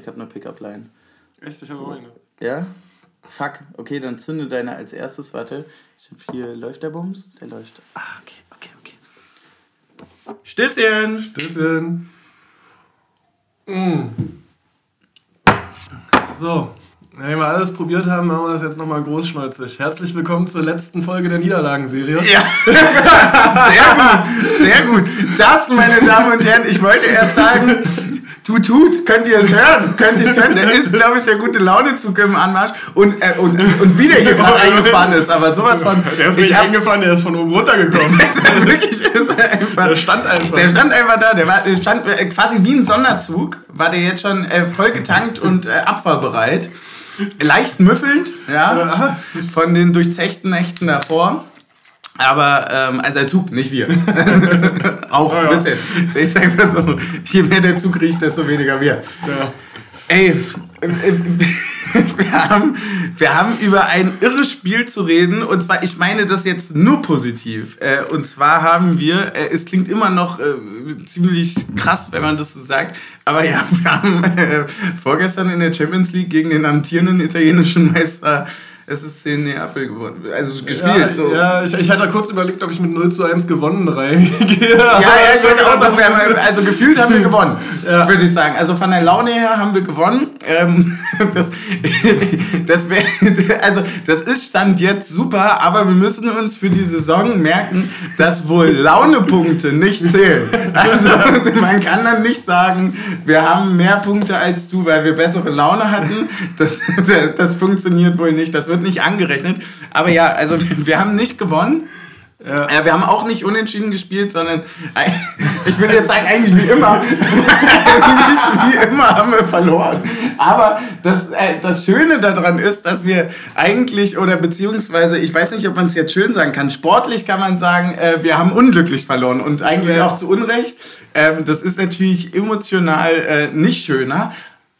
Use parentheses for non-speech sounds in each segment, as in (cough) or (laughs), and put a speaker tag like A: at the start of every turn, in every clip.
A: Ich habe eine Pickup-Line.
B: Echt? Ich habe auch eine.
A: Ja? Fuck. Okay, dann zünde deine als erstes. Warte. Ich hab hier, läuft der Bums? Der läuft. Ah, okay, okay, okay. Stößchen!
B: Stößchen. Mm. So, wenn wir alles probiert haben, machen wir das jetzt nochmal großschnäuzig. Herzlich willkommen zur letzten Folge der Niederlagenserie.
A: Ja, (laughs) sehr gut, sehr gut. Das, meine Damen und Herren, ich wollte erst sagen, tut, tut, könnt ihr es hören? Könnt ihr es hören? Der ist, glaube ich, der gute Launezug im Anmarsch und, äh, und, und wie der hier gerade eingefahren ist, aber sowas von...
B: Der ist nicht
A: ich hab-
B: eingefahren, der ist von oben runtergekommen. (laughs)
A: Wirklich ist er einfach.
B: Der stand einfach.
A: Der stand einfach da. Der, war, der stand äh, quasi wie ein Sonderzug. War der jetzt schon äh, voll getankt und äh, abfahrbereit. Leicht müffelnd, ja, von den durchzechten Nächten davor. Aber, ähm, also der Zug, nicht wir. (laughs) Auch
B: Ja,
A: ein
B: ja.
A: bisschen. Ich sag mal so, je mehr der Zug riecht, desto weniger wir.
B: Ja.
A: Ey, wir haben, wir haben über ein irres Spiel zu reden. Und zwar, ich meine das jetzt nur positiv. Äh, Und zwar haben wir, äh, es klingt immer noch äh, ziemlich krass, wenn man das so sagt. Aber ja, (laughs) wir haben vorgestern in der Champions League gegen den amtierenden italienischen Meister SSC Neapel gewonnen. Also gespielt.
B: Ja,
A: so.
B: ja ich, ich hatte kurz überlegt, ob ich mit 0 zu 1 gewonnen reingehe. (laughs)
A: Ja, ja, ich wollte auch sagen, haben, (laughs) also gefühlt haben wir gewonnen, würde ich sagen. Also von der Laune her haben wir gewonnen. Ähm, (laughs) das, das wär, also das ist Stand jetzt super, aber wir müssen uns für die Saison merken, dass wohl Launepunkte nicht zählen. Also man kann dann nicht sagen, wir haben mehr Punkte als du, weil wir bessere Laune hatten. Das, das funktioniert wohl nicht, das wird nicht angerechnet. Aber ja, also (laughs) wir haben nicht gewonnen.
B: Ja.
A: Ja, wir haben auch nicht unentschieden gespielt, sondern äh, (laughs) ich will jetzt sagen, eigentlich wie immer. (laughs) eigentlich wie immer haben wir verloren. Aber das, äh, das Schöne daran ist, dass wir eigentlich, oder beziehungsweise, ich weiß nicht, ob man es jetzt schön sagen kann, sportlich kann man sagen, äh, wir haben unglücklich verloren und eigentlich
B: Ja.
A: auch zu Unrecht. Ähm, das ist natürlich emotional äh, nicht schöner.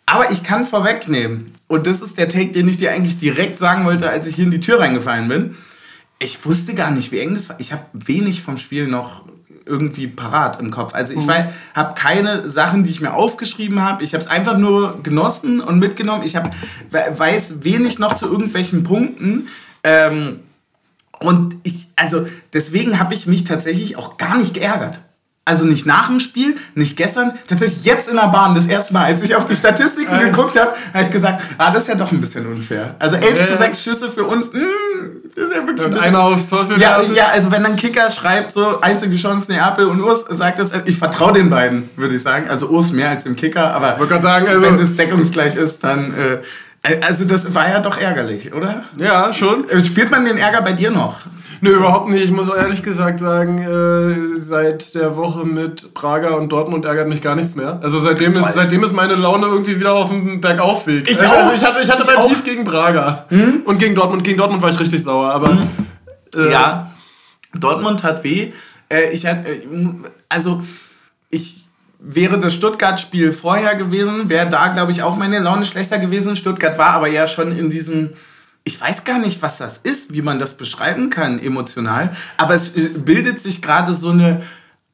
A: Aber ich kann vorwegnehmen, und das ist der Take, den ich dir eigentlich direkt sagen wollte, als ich hier in die Tür reingefallen bin. Ich wusste gar nicht, wie eng das war. Ich habe wenig vom Spiel noch irgendwie parat im Kopf. Also ich
B: Mhm.
A: habe keine Sachen, die ich mir aufgeschrieben habe. Ich habe es einfach nur genossen und mitgenommen. Ich hab, we- weiß wenig noch zu irgendwelchen Punkten. Ähm, und ich, also deswegen habe ich mich tatsächlich auch gar nicht geärgert. Also nicht nach dem Spiel, nicht gestern, tatsächlich jetzt in der Bahn, das erste Mal, als ich auf die Statistiken
B: Echt?
A: geguckt habe, habe ich gesagt, ah, das ist ja doch ein bisschen unfair. Also 11 zu
B: Ja.
A: 6 Schüsse für uns, mh, das ist ja wirklich ein
B: Und
A: bisschen
B: einer aufs Teufel
A: ja, ja, also wenn dann Kicker schreibt, so einzige Chance Neapel und Urs sagt das, ich vertraue den beiden, würde ich sagen. Also Urs mehr als dem Kicker, aber
B: sagen, also-
A: wenn das deckungsgleich ist, dann. Äh, also das war ja doch ärgerlich, oder?
B: Ja, schon.
A: Äh, Spürt man den Ärger bei dir noch?
B: Nö, überhaupt nicht. Ich muss ehrlich gesagt sagen, äh, seit der Woche mit Praga und Dortmund ärgert mich gar nichts mehr. Also seitdem ist, seitdem ist meine Laune irgendwie wieder auf dem Bergaufweg.
A: Ich
B: also,
A: auch.
B: Ich hatte, ich hatte
A: Ich. Hm?
B: Tief gegen Praga. Und gegen Dortmund. Gegen Dortmund war ich richtig sauer. Aber äh,
A: Ja, Dortmund hat weh. Äh, ich hatte, äh, also ich wäre das Stuttgart-Spiel vorher gewesen, wäre da, glaube ich, auch meine Laune schlechter gewesen. Stuttgart war aber ja schon in diesem, ich weiß gar nicht, was das ist, wie man das beschreiben kann emotional, aber es äh, bildet sich gerade so eine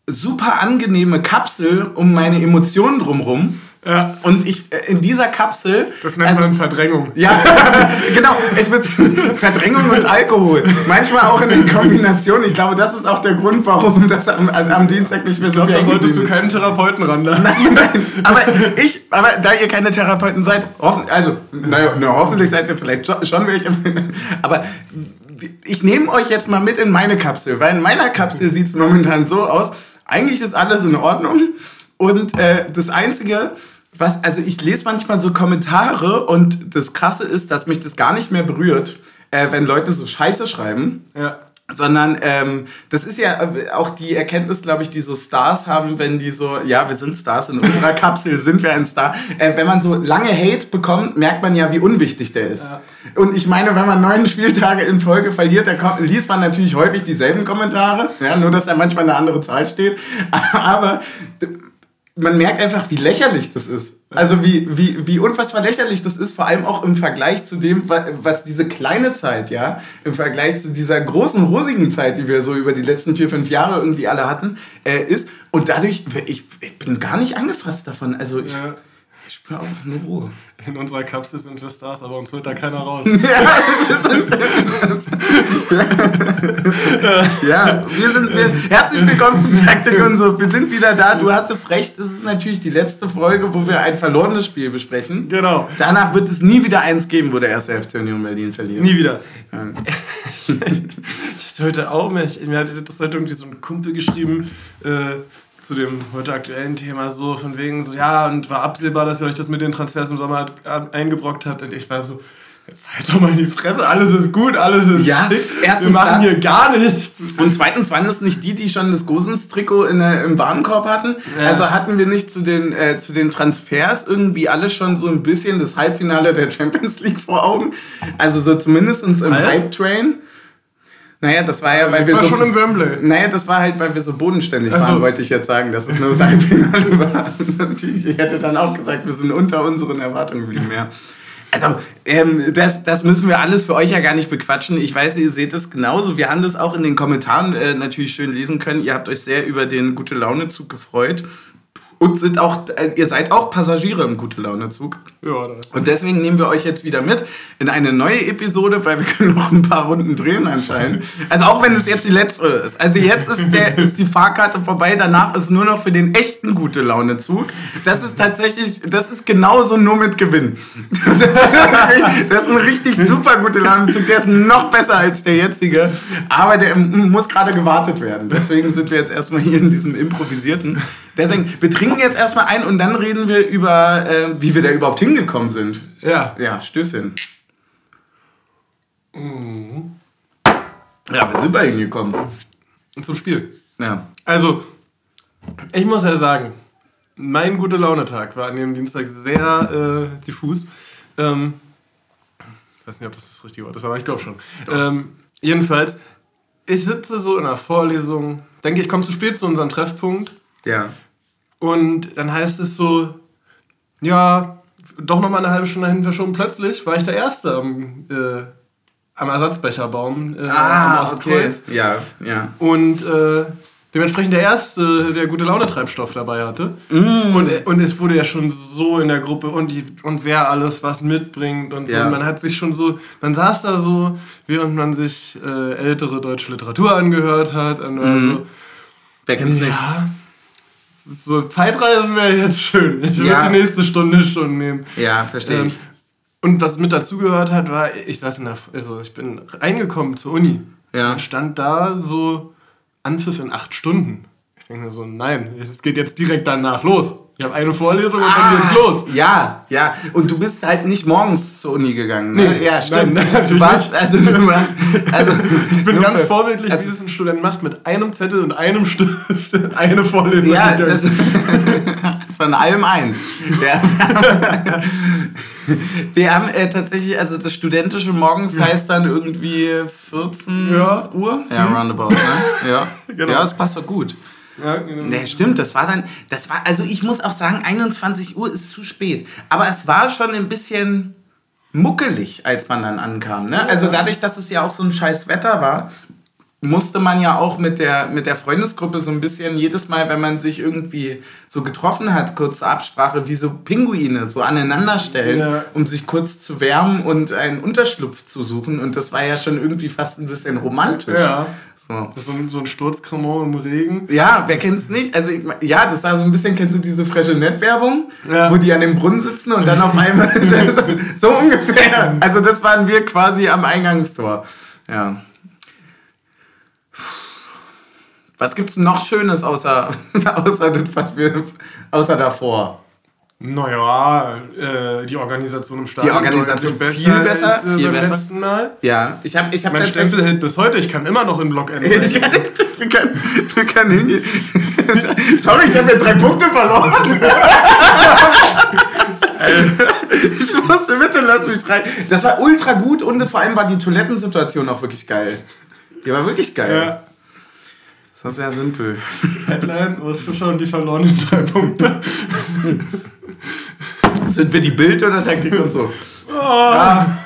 A: super angenehme Kapsel um meine Emotionen drumherum.
B: Ja.
A: Und ich äh, in dieser Kapsel.
B: das nennt
A: also-
B: man Verdrängung.
A: ja, (laughs) genau. Ich würd, (laughs) Verdrängung und Alkohol. Manchmal auch in der Kombination. Ich glaube, das ist auch der Grund, warum das am, am Dienstag nicht mehr so
B: Ich glaube,
A: viel
B: da solltest du keinen Therapeuten ranlassen. (laughs)
A: geblieben ist. Aber ich, aber da ihr keine Therapeuten seid, hoffen, also, naja, na, hoffentlich seid ihr vielleicht schon- schon welche. Aber ich nehme euch jetzt mal mit in meine Kapsel, weil in meiner Kapsel sieht es momentan so aus. Eigentlich ist alles in Ordnung. Und äh, das Einzige, was, also ich lese manchmal so Kommentare und das Krasse ist, dass mich das gar nicht mehr berührt, äh, wenn Leute so Scheiße schreiben.
B: Ja.
A: Sondern ähm, das ist ja äh, auch die Erkenntnis, glaube ich, die so Stars haben, wenn die so, ja, wir sind Stars, in unserer (laughs) Kapsel sind wir ein Star. Äh, wenn man so lange Hate bekommt, merkt man ja, wie unwichtig der ist.
B: Ja.
A: Und ich meine, wenn man neun Spieltage in Folge verliert, dann kommt, liest man natürlich häufig dieselben Kommentare, ja, nur dass da manchmal eine andere Zahl steht. (laughs) Aber man merkt einfach, wie lächerlich das ist. Also wie, wie, wie unfassbar lächerlich das ist, vor allem auch im Vergleich zu dem, wa- was diese kleine Zeit, ja, im Vergleich zu dieser großen, rosigen Zeit, die wir so über die letzten vier, fünf Jahre irgendwie alle hatten, äh, ist. Und dadurch, ich, ich bin gar nicht angefasst davon. Also ich,
B: Ja.
A: Ich spüre auch eine Ruhe.
B: In unserer Kapsel sind wir Stars, aber uns holt da keiner raus. (laughs) (laughs)
A: ja, wir sind wir, herzlich willkommen zu Taktik und so. Wir sind wieder da. Du hattest recht, es ist natürlich die letzte Folge, wo wir ein verlorenes Spiel besprechen.
B: Genau.
A: Danach wird es nie wieder eins geben, wo der erste FC Union Berlin verliert.
B: Nie wieder. Ja. (laughs) ich heute auch, mir, mir hat das heute irgendwie so ein Kumpel geschrieben, äh, zu dem heute aktuellen Thema so von wegen so, ja, und war absehbar, dass ihr euch das mit den Transfers im Sommer eingebrockt habt. Und ich war so, jetzt halt doch mal in die Fresse, alles ist gut, alles ist
A: ja,
B: schick. Wir machen hier gar nichts.
A: Und zweitens waren es nicht die, die schon das Gosens-Trikot im Warenkorb hatten. Ja. Also hatten wir nicht zu den, äh, zu den Transfers irgendwie alle schon so ein bisschen das Halbfinale der Champions League vor Augen. Also so zumindest im Hype-Train. Naja, das war ja,
B: weil
A: ich wir
B: war
A: so.
B: schon im Wembley.
A: Naja, das war halt, weil wir so bodenständig also. waren, wollte ich jetzt sagen, dass es nur das (laughs) Halbfinale war. ich hätte dann auch gesagt, wir sind unter unseren Erwartungen geblieben, ja. Also, ähm, das, das müssen wir alles für euch ja gar nicht bequatschen. Ich weiß, ihr seht es genauso. Wir haben das auch in den Kommentaren äh, natürlich schön lesen können. Ihr habt euch sehr über den Gute-Laune-Zug gefreut. Und sind auch, äh, ihr seid auch Passagiere im Gute-Laune-Zug.
B: Ja,
A: Und deswegen nehmen wir euch jetzt wieder mit in eine neue Episode, weil wir (laughs) können noch ein paar Runden drehen anscheinend. Also auch wenn es jetzt die letzte ist. Also jetzt ist, der, (laughs) ist die Fahrkarte vorbei, danach ist nur noch für den echten gute Laune Zug. Das ist tatsächlich, das ist genauso nur mit Gewinn. (laughs) Das ist, das ist ein richtig super gute Laune Zug. Der ist noch besser als der jetzige. Aber der muss gerade gewartet werden. Deswegen sind wir jetzt erstmal hier in diesem improvisierten. Deswegen, wir trinken jetzt erstmal ein und dann reden wir über, äh, wie wir da überhaupt hin hingekommen sind.
B: Ja.
A: Ja, Stößchen.
B: Mhm.
A: Ja, wir sind da hingekommen.
B: Und zum Spiel.
A: Ja.
B: Also, ich muss ja sagen, mein gute Launetag war an dem Dienstag sehr äh, diffus. Ähm, ich weiß nicht, ob das das richtige Wort ist, aber ich glaube schon. Ähm, jedenfalls, ich sitze so in einer Vorlesung, denke ich, komme zu spät zu unserem Treffpunkt.
A: Ja.
B: Und dann heißt es so, ja, doch noch mal eine halbe Stunde dahin verschoben. Plötzlich war ich der Erste am, äh, am Ersatzbecherbaum
A: äh, ah, am Ostkreuz. Okay. Ja, ja.
B: Und äh, dementsprechend der Erste, der gute Laune-Treibstoff dabei hatte.
A: Mm.
B: Und, und es wurde ja schon so in der Gruppe und, die, und wer alles was mitbringt und so. Ja. Und man hat sich schon so, man saß da so, während man sich äh, ältere deutsche Literatur angehört hat. Und mm. so,
A: wer kennt's ja, nicht?
B: So Zeitreisen wäre jetzt schön. Ich würde ja. die nächste Stunde schon nehmen.
A: Ja, verstehe ähm, ich.
B: Und was mit dazugehört hat, war, ich saß in der, also ich bin reingekommen zur Uni.
A: Ja.
B: Und stand da so Anpfiff in acht Stunden. Ich denke mir so, nein, es geht jetzt direkt danach los. Ich habe eine Vorlesung und ah, dann geht's los.
A: Ja, ja. Und du bist halt nicht morgens zur Uni gegangen. Ne?
B: Nee, ja, stimmt.
A: Nein, du warst, also du warst, also (laughs)
B: ich bin ganz für, vorbildlich, also, wie es ein Student macht, mit einem Zettel und einem Stift (laughs) eine Vorlesung.
A: Ja, das, (laughs) von allem eins. Ja, wir haben äh, tatsächlich, also das studentische Morgens heißt dann irgendwie 14
B: ja.
A: Uhr. Ja, roundabout. Ne? Ja,
B: genau.
A: ja, das passt doch gut.
B: Ja, genau.
A: Nee, stimmt, das war dann, das war, also ich muss auch sagen, 21 Uhr ist zu spät. Aber es war schon ein bisschen muckelig, als man dann ankam. Ne? Also dadurch, dass es ja auch so ein scheiß Wetter war, musste man ja auch mit der, mit der Freundesgruppe so ein bisschen jedes Mal, wenn man sich irgendwie so getroffen hat, kurze Absprache, wie so Pinguine so aneinander stellen,
B: ja.
A: um sich kurz zu wärmen und einen Unterschlupf zu suchen. Und das war ja schon irgendwie fast ein bisschen romantisch.
B: Ja.
A: So.
B: Das war so ein Sturzkremant im Regen.
A: Ja, wer kennt's nicht? Also, ja, das war so ein bisschen, kennst du diese frische Net-Werbung?
B: Ja.
A: Wo die an dem Brunnen sitzen und dann auf einmal, so, (laughs) (laughs) so ungefähr. Also, das waren wir quasi am Eingangstor. Ja. Was gibt's noch Schönes außer, (laughs) außer das, was wir, außer davor?
B: Naja, äh, die Organisation im Stadion.
A: Die Organisation besser viel besser.
B: Als, äh,
A: viel
B: beim
A: besser.
B: letzten Mal.
A: Ja, ich habe ich hab
B: Mein Stempel hält bis heute. Ich kann immer noch in Block (laughs) N. (laughs) wir,
A: können, wir können hingehen. (laughs) Sorry, ich habe ja drei Punkte verloren. ich musste, bitte lass mich rein. Das war ultra gut und vor allem war die Toilettensituation auch wirklich geil. Die war wirklich geil.
B: Ja.
A: Das war sehr simpel.
B: Headline, wir schon die verlorenen drei Punkte.
A: Sind wir die Bild oder Taktik und so?
B: Oh. Ja.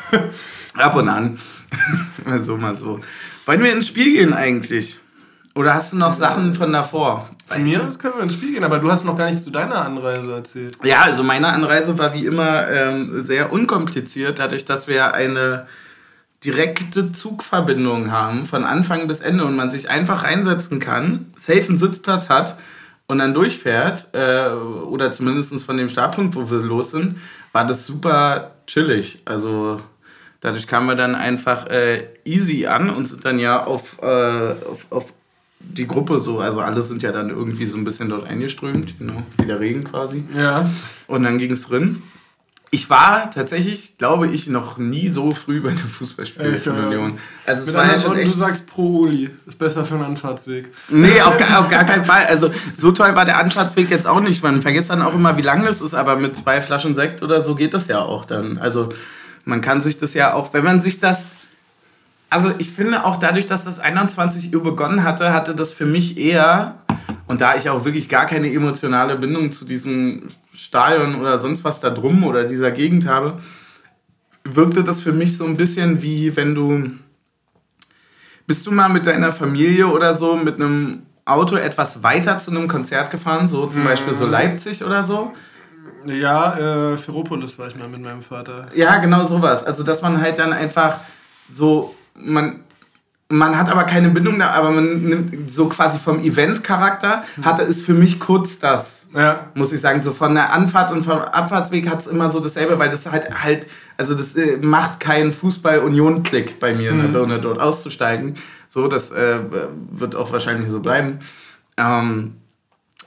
A: Ab und an. (laughs) mal so, mal so. Wollen wir ins Spiel gehen eigentlich? Oder hast du noch Sachen von davor?
B: Von mir aus können wir ins Spiel gehen, aber du hast noch gar nichts zu deiner Anreise erzählt.
A: Ja, also meine Anreise war wie immer ähm, sehr unkompliziert, dadurch, dass wir eine direkte Zugverbindung haben, von Anfang bis Ende und man sich einfach reinsetzen kann, safe einen Sitzplatz hat und dann durchfährt, äh, oder zumindest von dem Startpunkt, wo wir los sind, war das super chillig. Also dadurch kamen wir dann einfach äh, easy an und sind dann ja auf, äh, auf, auf die Gruppe so, also alle sind ja dann irgendwie so ein bisschen dort eingeströmt, you know, wie der Regen quasi.
B: Ja.
A: Und dann ging es drin. Ich war tatsächlich, glaube ich, noch nie so früh bei einem Fußballspiel von
B: ja.
A: Union. Also es
B: Mit
A: war ja schon echt...
B: du sagst pro Uli. Ist besser für einen Anfahrtsweg.
A: Nee, auf, gar- auf gar keinen Fall. Also so toll war der Anfahrtsweg jetzt auch nicht. Man vergisst dann auch immer, wie lang das ist, aber mit zwei Flaschen Sekt oder so geht das ja auch dann. Also man kann sich das ja auch, wenn man sich das... Also ich finde auch dadurch, dass das 21 Uhr begonnen hatte, hatte das für mich eher, und da ich auch wirklich gar keine emotionale Bindung zu diesem Stadion oder sonst was da drum oder dieser Gegend habe, wirkte das für mich so ein bisschen wie wenn du bist du mal mit deiner Familie oder so mit einem Auto etwas weiter zu einem Konzert gefahren, so zum Beispiel so Leipzig oder so?
B: Ja, äh, Ferropolis war ich mal mit meinem Vater.
A: Ja, genau sowas. Also, dass man halt dann einfach so, man, man hat aber keine Bindung da, aber man nimmt so quasi vom Event-Charakter, hatte es für mich kurz das.
B: Ja.
A: Muss ich sagen, so von der Anfahrt und vom Abfahrtsweg hat es immer so dasselbe, weil das halt halt, also das äh, macht keinen Fußball-Union-Klick bei mir in der Birne, dort auszusteigen. So, das äh, wird auch wahrscheinlich so bleiben. Ähm,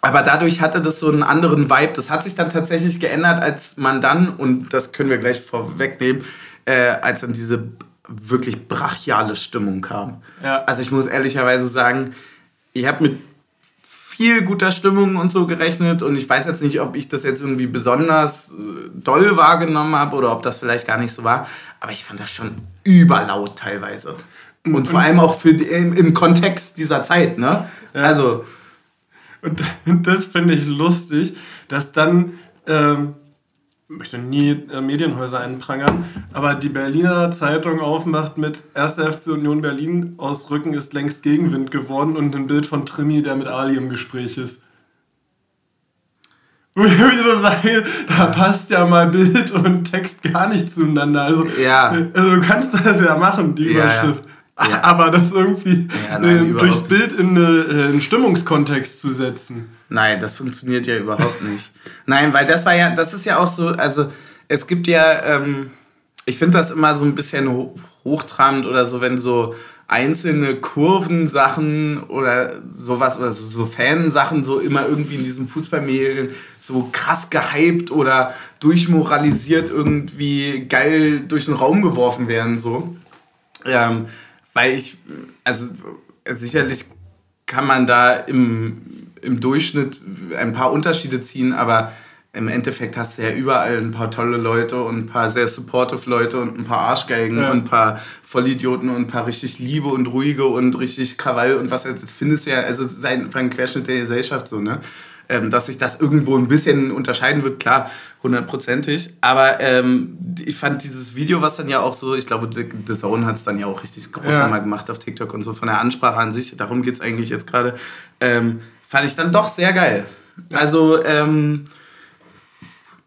A: aber dadurch hatte das so einen anderen Vibe. Das hat sich dann tatsächlich geändert, als man dann, und das können wir gleich vorwegnehmen, äh, als dann diese wirklich brachiale Stimmung kam.
B: Ja.
A: Also ich muss ehrlicherweise sagen, ich habe mit viel guter Stimmung und so gerechnet und ich weiß jetzt nicht, ob ich das jetzt irgendwie besonders äh, doll wahrgenommen habe oder ob das vielleicht gar nicht so war, aber ich fand das schon überlaut teilweise. Und vor allem auch für die, im, im Kontext dieser Zeit, ne? Also,
B: Und, (laughs) und das finde ich lustig, dass dann, ähm, möchte nie äh, Medienhäuser einprangern, aber die Berliner Zeitung aufmacht mit 1. FC Union Berlin aus Rücken ist längst Gegenwind geworden und ein Bild von Trimi, der mit Ali im Gespräch ist. (laughs) Wo ich irgendwie so sage, da passt ja mal Bild und Text gar nicht zueinander. Also,
A: Ja.
B: also du kannst das ja machen, die
A: Ja, ja. Ja. (laughs)
B: Aber das irgendwie
A: Ja, nein,
B: äh, durchs Bild in eine, äh, einen Stimmungskontext zu setzen.
A: Nein, das funktioniert ja überhaupt (laughs) nicht. Nein, weil das war ja, das ist ja auch so, also es gibt ja, ähm, ich finde das immer so ein bisschen ho hochtrabend oder so, wenn so einzelne Kurvensachen oder sowas oder so, so Fansachen so immer irgendwie in diesen Fußballmedien so krass gehypt oder durchmoralisiert irgendwie geil durch den Raum geworfen werden so. Ähm, weil ich, also sicherlich kann man da im, im Durchschnitt ein paar Unterschiede ziehen, aber im Endeffekt hast du ja überall ein paar tolle Leute und ein paar sehr supportive Leute und ein paar Arschgeigen
B: Ja.
A: und ein paar Vollidioten und ein paar richtig liebe und ruhige und richtig Krawall und was das findest du ja, also es ist ein, ein Querschnitt der Gesellschaft so, ne? Ähm, dass sich das irgendwo ein bisschen unterscheiden wird, klar, hundertprozentig. Aber ähm, ich fand dieses Video, was dann ja auch so, ich glaube, The Zone hat es dann ja auch richtig groß
B: Ja.
A: nochmal gemacht auf TikTok und so, von der Ansprache an sich, darum geht es eigentlich jetzt gerade, ähm, fand ich dann doch sehr geil. Also, ähm,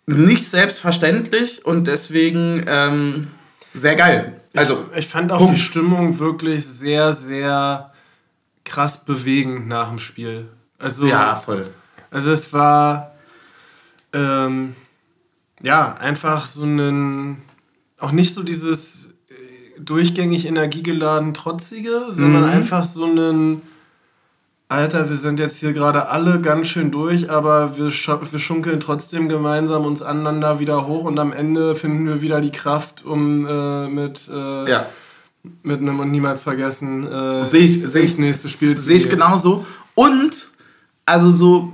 A: nicht selbstverständlich und deswegen ähm, sehr geil. Also,
B: ich fand auch
A: Punkt.
B: die Stimmung wirklich sehr, sehr krass bewegend nach dem Spiel. Also,
A: ja, voll.
B: also es war ähm, ja einfach so ein auch nicht so dieses äh, durchgängig energiegeladen trotzige, sondern
A: Mhm.
B: einfach so ein Alter, wir sind jetzt hier gerade alle ganz schön durch, aber wir, wir schunkeln trotzdem gemeinsam uns aneinander wieder hoch und am Ende finden wir wieder die Kraft, um äh, mit, äh,
A: Ja,
B: mit einem und niemals vergessen äh,
A: Sehe ich- sehe ich-
B: nächste Spiel zu
A: sehe ich genauso. Und, also so,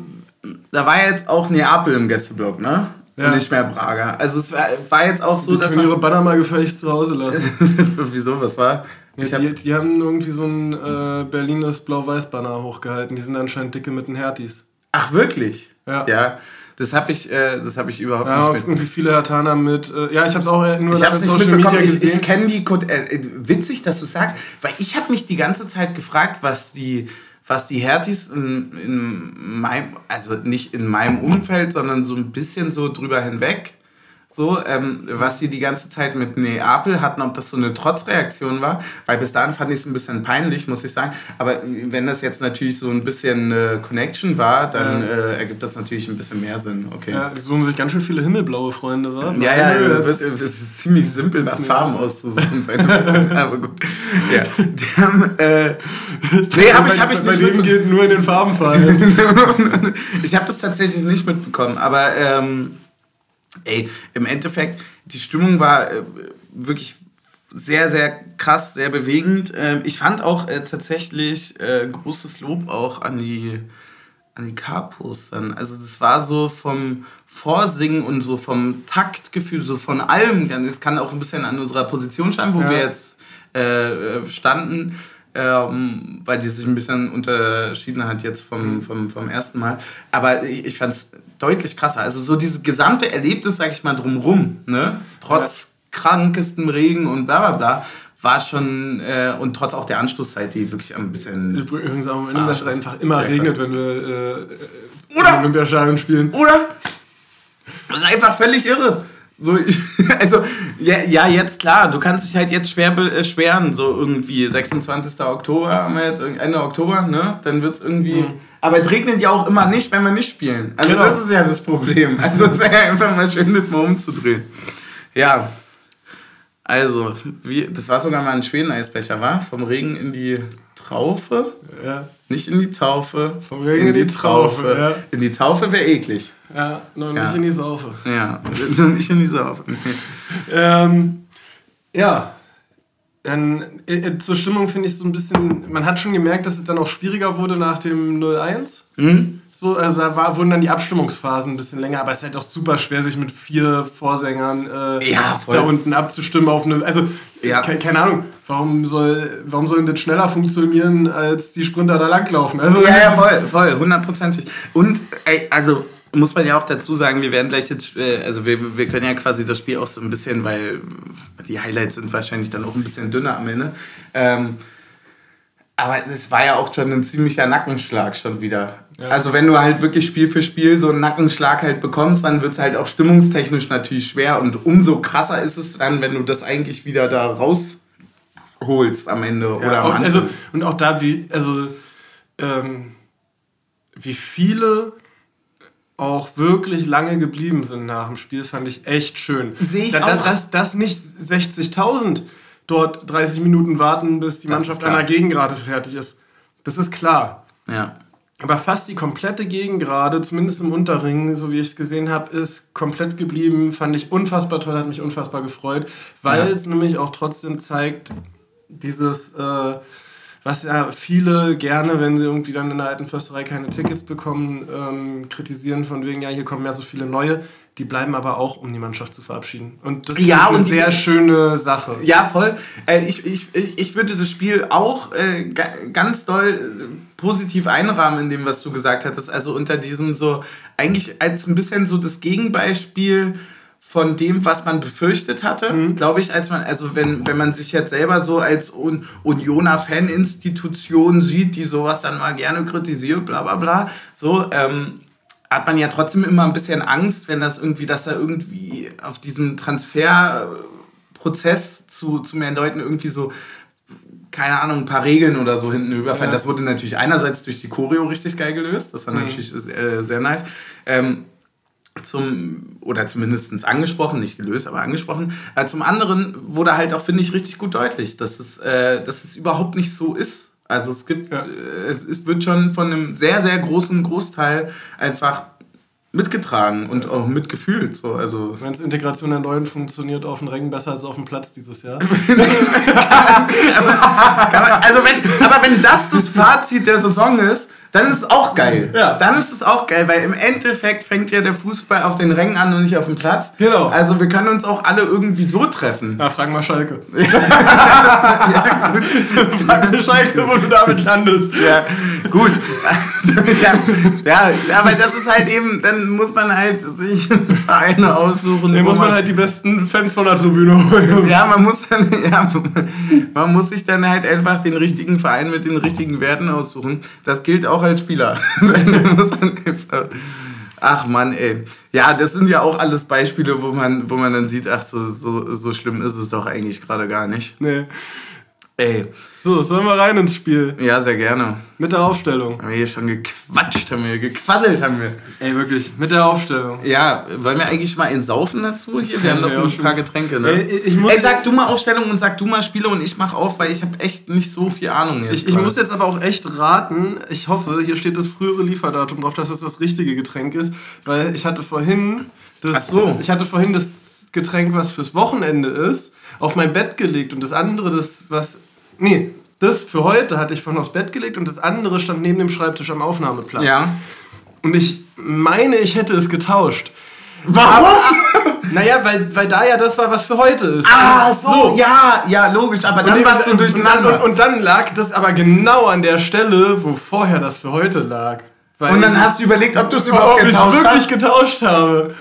A: da war jetzt auch Neapel im Gästeblock, ne?
B: Ja.
A: Und nicht mehr Braga. Also es war, war jetzt auch so,
B: Die
A: dass
B: können ihre. Banner mal gefälligst zu Hause lassen. (laughs)
A: Wieso, was war?
B: Ja,
A: hab,
B: die, die haben irgendwie so ein äh, Berlines Blau-Weiß-Banner hochgehalten. Die sind anscheinend dicke mit den Hertis.
A: ach, wirklich?
B: Ja.
A: Ja, das habe ich, äh, das hab ich überhaupt
B: Ja,
A: nicht
B: auch
A: mit...
B: irgendwie viele Hatana mit. Äh, ja, ich habe es auch nur
A: Ich
B: auf
A: nicht mitbekommen. Ich, ich kenne die. Äh, äh, witzig, dass du sagst, weil ich habe mich die ganze Zeit gefragt, was die, was die Hertis in, in meinem, also nicht in meinem Umfeld, sondern so ein bisschen so drüber hinweg so, ähm, was sie die ganze Zeit mit Neapel hatten, ob das so eine Trotzreaktion war, weil bis dahin fand ich es ein bisschen peinlich, muss ich sagen. Aber wenn das jetzt natürlich so ein bisschen eine Connection war, dann ja. äh, ergibt das natürlich ein bisschen mehr Sinn. Okay.
B: Ja, die suchen sich ganz schön viele himmelblaue Freunde, wa?
A: Ja, ja, ja das, das ist ziemlich simpel nach Farben auszusuchen, seine Freunde. Aber gut. Ja, die haben, äh, (laughs) nee, hab ich, hab ich nicht
B: mitbekommen. geht nur in den Farbenfall. (laughs)
A: ich habe das tatsächlich nicht mitbekommen, aber ähm, ey, im Endeffekt, die Stimmung war äh, wirklich sehr, sehr krass, sehr bewegend. Ähm, ich fand auch äh, tatsächlich äh, großes Lob auch an die, an die Capos dann. Also das war so vom Vorsingen und so vom Taktgefühl, so von allem. Das kann auch ein bisschen an unserer Position schauen, wo ja. wir jetzt äh, standen ähm, weil die sich ein bisschen unterschieden hat jetzt vom, vom, vom ersten Mal. Aber ich, ich fand es deutlich krasser. Also so dieses gesamte Erlebnis, sag ich mal, drumrum, ne? trotz ja. krankestem Regen und bla bla bla, war schon, äh, und trotz auch der Anschlusszeit, die wirklich ein bisschen...
B: Übrigens am Ende, dass es einfach immer regnet, wenn wir äh,
A: oder,
B: im Olympiastadion spielen.
A: Oder? Das ist einfach völlig irre. So, (laughs) also, ja, ja, jetzt klar, du kannst dich halt jetzt schwer beschweren, so irgendwie 26. Oktober haben wir jetzt Ende Oktober, ne? Dann wird es irgendwie. Mhm. Aber es regnet ja auch immer nicht, wenn wir nicht spielen. Also genau. das ist ja das Problem. Also es wäre ja einfach mal schön, das mal umzudrehen. Ja. Also, wie, das war sogar mal ein Schweden-Eisbecher, war? Vom Regen in die Traufe? Ja. Nicht in die Taufe.
B: Vom Regen in die, die Traufe. Traufe. Ja.
A: In die Taufe wäre eklig.
B: Ja, nur ja. (laughs) nicht in die Saufe.
A: Ja, nur nicht in die Saufe.
B: ähm, ja. Dann, äh, äh, zur Stimmung finde ich so ein bisschen, man hat schon gemerkt, dass es dann auch schwieriger wurde nach dem 0-1. Mhm. So, also da war, wurden dann die Abstimmungsphasen ein bisschen länger, aber es ist halt auch super schwer, sich mit vier Vorsängern äh,
A: ja,
B: da unten abzustimmen auf eine. Also, ja. ke keine Ahnung, warum soll, warum soll das schneller funktionieren, als die Sprinter da langlaufen? Also,
A: ja, ja, voll, voll, hundertprozentig. Und, ey, also muss man ja auch dazu sagen, wir werden gleich jetzt, äh, also wir, wir können ja quasi das Spiel auch so ein bisschen, weil die Highlights sind wahrscheinlich dann auch ein bisschen dünner am Ende. Ähm, aber es war ja auch schon ein ziemlicher Nackenschlag schon wieder. Ja. Also wenn du halt wirklich Spiel für Spiel so einen Nackenschlag halt bekommst, dann wird es halt auch stimmungstechnisch natürlich schwer und umso krasser ist es dann, wenn du das eigentlich wieder da rausholst am Ende ja, oder am
B: auch, Also, und auch da, wie, also ähm, wie viele auch wirklich lange geblieben sind nach dem Spiel, fand ich echt schön.
A: Sehe ich
B: da,
A: auch.
B: Dass, dass nicht 60.000 dort 30 Minuten warten, bis die das Mannschaft an der Gegengrade fertig ist. Das ist klar.
A: Ja.
B: Aber fast die komplette Gegengrade, zumindest im Unterring, so wie ich es gesehen habe, ist komplett geblieben. Fand ich unfassbar toll, hat mich unfassbar gefreut, weil ja. es nämlich auch trotzdem zeigt, dieses... Äh, was ja viele gerne, wenn sie irgendwie dann in der alten Försterei keine Tickets bekommen, ähm, kritisieren von wegen, ja, hier kommen ja so viele neue. Die bleiben aber auch, um die Mannschaft zu verabschieden. Und das
A: ja, ist eine
B: sehr die, schöne Sache.
A: Ja, voll. Äh, ich, ich, ich würde das Spiel auch äh, ganz doll äh, positiv einrahmen in dem, was du gesagt hattest. Also unter diesem so, eigentlich als ein bisschen so das Gegenbeispiel von dem, was man befürchtet hatte, mhm. glaube ich, als man, also wenn, wenn man sich jetzt selber so als Un Unioner Faninstitution sieht, die sowas dann mal gerne kritisiert, bla bla bla, so, ähm, hat man ja trotzdem immer ein bisschen Angst, wenn das irgendwie, dass da irgendwie auf diesem Transferprozess zu, zu mehr Leuten irgendwie so keine Ahnung, ein paar Regeln oder so hinten überfallen. Ja. Das wurde natürlich einerseits durch die Choreo richtig geil gelöst. Das war mhm. natürlich äh, sehr nice. Ähm, zum, oder zumindest angesprochen, nicht gelöst, aber angesprochen. Äh, zum anderen wurde halt auch, finde ich, richtig gut deutlich, dass es, äh, dass es überhaupt nicht so ist. Also es gibt, ja. äh, es, es wird schon von einem sehr, sehr großen Großteil einfach mitgetragen und auch mitgefühlt. So, also
B: Wenn es Integration der Neuen funktioniert auf dem Rängen besser als auf dem Platz dieses Jahr. (laughs) also
A: wenn, aber wenn das das Fazit der Saison ist, Dann ist es auch geil.
B: Ja.
A: Dann ist es auch geil, weil im Endeffekt fängt ja der Fußball auf den Rängen an und nicht auf dem Platz.
B: Genau.
A: Also wir können uns auch alle irgendwie so treffen.
B: Ja, frag mal Schalke. (laughs) frag mal Schalke, wo du damit landest.
A: Ja, gut. (laughs) ja, ja, aber das ist halt eben, dann muss man halt sich (laughs) Vereine aussuchen.
B: Dann muss man halt die besten Fans von der Tribüne holen.
A: Ja, man muss, dann, ja, man muss sich dann halt einfach den richtigen Verein mit den richtigen Werten aussuchen. Das gilt auch als Spieler. (laughs) Ach Mann, ey. Ja, das sind ja auch alles Beispiele, wo man, wo man dann sieht, ach, so, so, so schlimm ist es doch eigentlich gerade gar nicht.
B: Nee.
A: Ey,
B: So, sollen wir rein ins Spiel?
A: ja, sehr gerne.
B: Mit der Aufstellung.
A: Haben wir hier schon gequatscht, haben wir gequasselt, haben wir.
B: Ey, wirklich, mit der Aufstellung.
A: Ja, wollen wir eigentlich mal einen Saufen dazu? Hier, wir haben noch ein paar Getränke, ne?
B: Ey, ich muss-
A: Ey, sag du mal Aufstellung und sag du mal Spiele und ich mach auf, weil ich habe echt nicht so viel Ahnung jetzt.
B: Ich, ich muss jetzt aber auch echt raten. Ich hoffe, hier steht das frühere Lieferdatum drauf, dass das das richtige Getränk ist, weil ich hatte vorhin das,
A: Ach so.
B: ich hatte vorhin das Getränk, was fürs Wochenende ist, auf mein Bett gelegt und das andere, das was, nee, das für heute hatte ich vorhin aufs Bett gelegt und das andere stand neben dem Schreibtisch am Aufnahmeplatz.
A: Ja.
B: Und ich meine, ich hätte es getauscht.
A: Warum?
B: Naja, weil, weil da ja das war, was für heute ist.
A: Ah, so, ja, ja, logisch, aber dann warst du
B: und-
A: durcheinander.
B: Und, und, und dann lag das aber genau an der Stelle, wo vorher das für heute lag.
A: Und dann hast du überlegt, ob du es überhaupt
B: ob es
A: getauscht
B: wirklich
A: hast.
B: getauscht habe.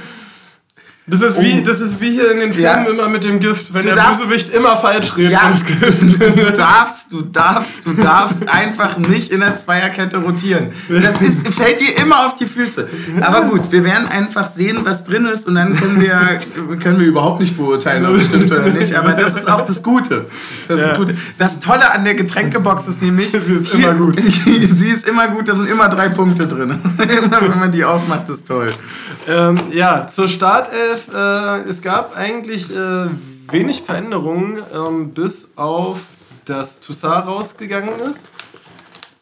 B: Das ist, wie,
A: Oh.
B: das ist wie hier in den Filmen
A: Ja.
B: immer mit dem Gift, wenn
A: Du
B: der
A: darfst-
B: Bösewicht immer falsch redet.
A: Ja, (laughs) du darfst, du darfst, du darfst einfach nicht in der Zweierkette rotieren. Das ist, fällt dir immer auf die Füße. Aber gut, wir werden einfach sehen, was drin ist und dann können wir, können wir überhaupt nicht beurteilen, ob es stimmt oder nicht. Aber das ist auch das Gute. Das,
B: Ja.
A: Gute. das Tolle an der Getränkebox ist nämlich, (laughs)
B: Sie ist immer gut. (laughs)
A: sie ist immer gut, da sind immer drei Punkte drin. Immer wenn man die aufmacht, ist toll.
B: ähm, ja, zur Startelf. Äh, es gab eigentlich äh, wenig Veränderungen, ähm, bis auf dass Toussaint rausgegangen ist.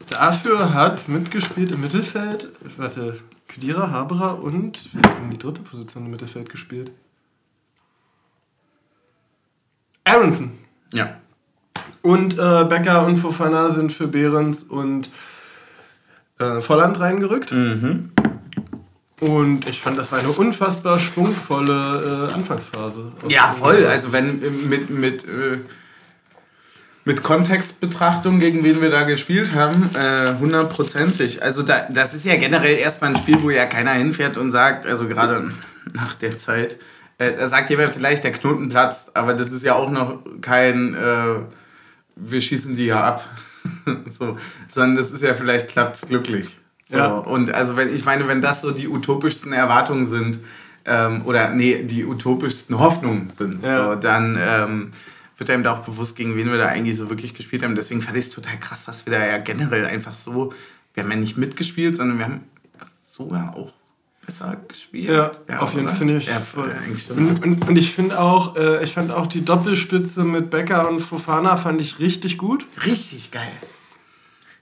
B: Dafür hat mitgespielt im Mittelfeld, warte, Kedira, Haberer und wer hat denn die dritte Position im Mittelfeld gespielt? Aronson.
A: Ja.
B: Und äh, Becker und Fofana sind für Behrens und äh, Volland reingerückt.
A: Mhm.
B: Und ich fand, das war eine unfassbar schwungvolle äh, Anfangsphase.
A: Ja, voll. Also wenn äh, mit, mit, äh, mit Kontextbetrachtung, gegen wen wir da gespielt haben, äh, hundertprozentig. also da, das ist ja generell erstmal ein Spiel, wo ja keiner hinfährt und sagt, also gerade nach der Zeit, äh, da sagt jemand vielleicht, der Knoten platzt, aber das ist ja auch noch kein, wir schießen die ja ab. (laughs) so, sondern das ist ja vielleicht klappt's glücklich. So.
B: Ja.
A: Und also wenn ich meine, wenn das so die utopischsten Erwartungen sind, ähm, oder nee, die utopischsten Hoffnungen sind,
B: Ja.
A: so, dann ähm, wird einem da auch bewusst, gegen wen wir da eigentlich so wirklich gespielt haben. Deswegen fand ich es total krass, dass wir da ja generell einfach so, wir haben ja nicht mitgespielt, sondern wir haben sogar auch besser gespielt.
B: Ja, auf jeden? Fall finde ich.
A: Ja,
B: und, und, und ich finde auch, äh, ich fand auch die Doppelspitze mit Becker und Fofana fand ich richtig gut.
A: Richtig geil.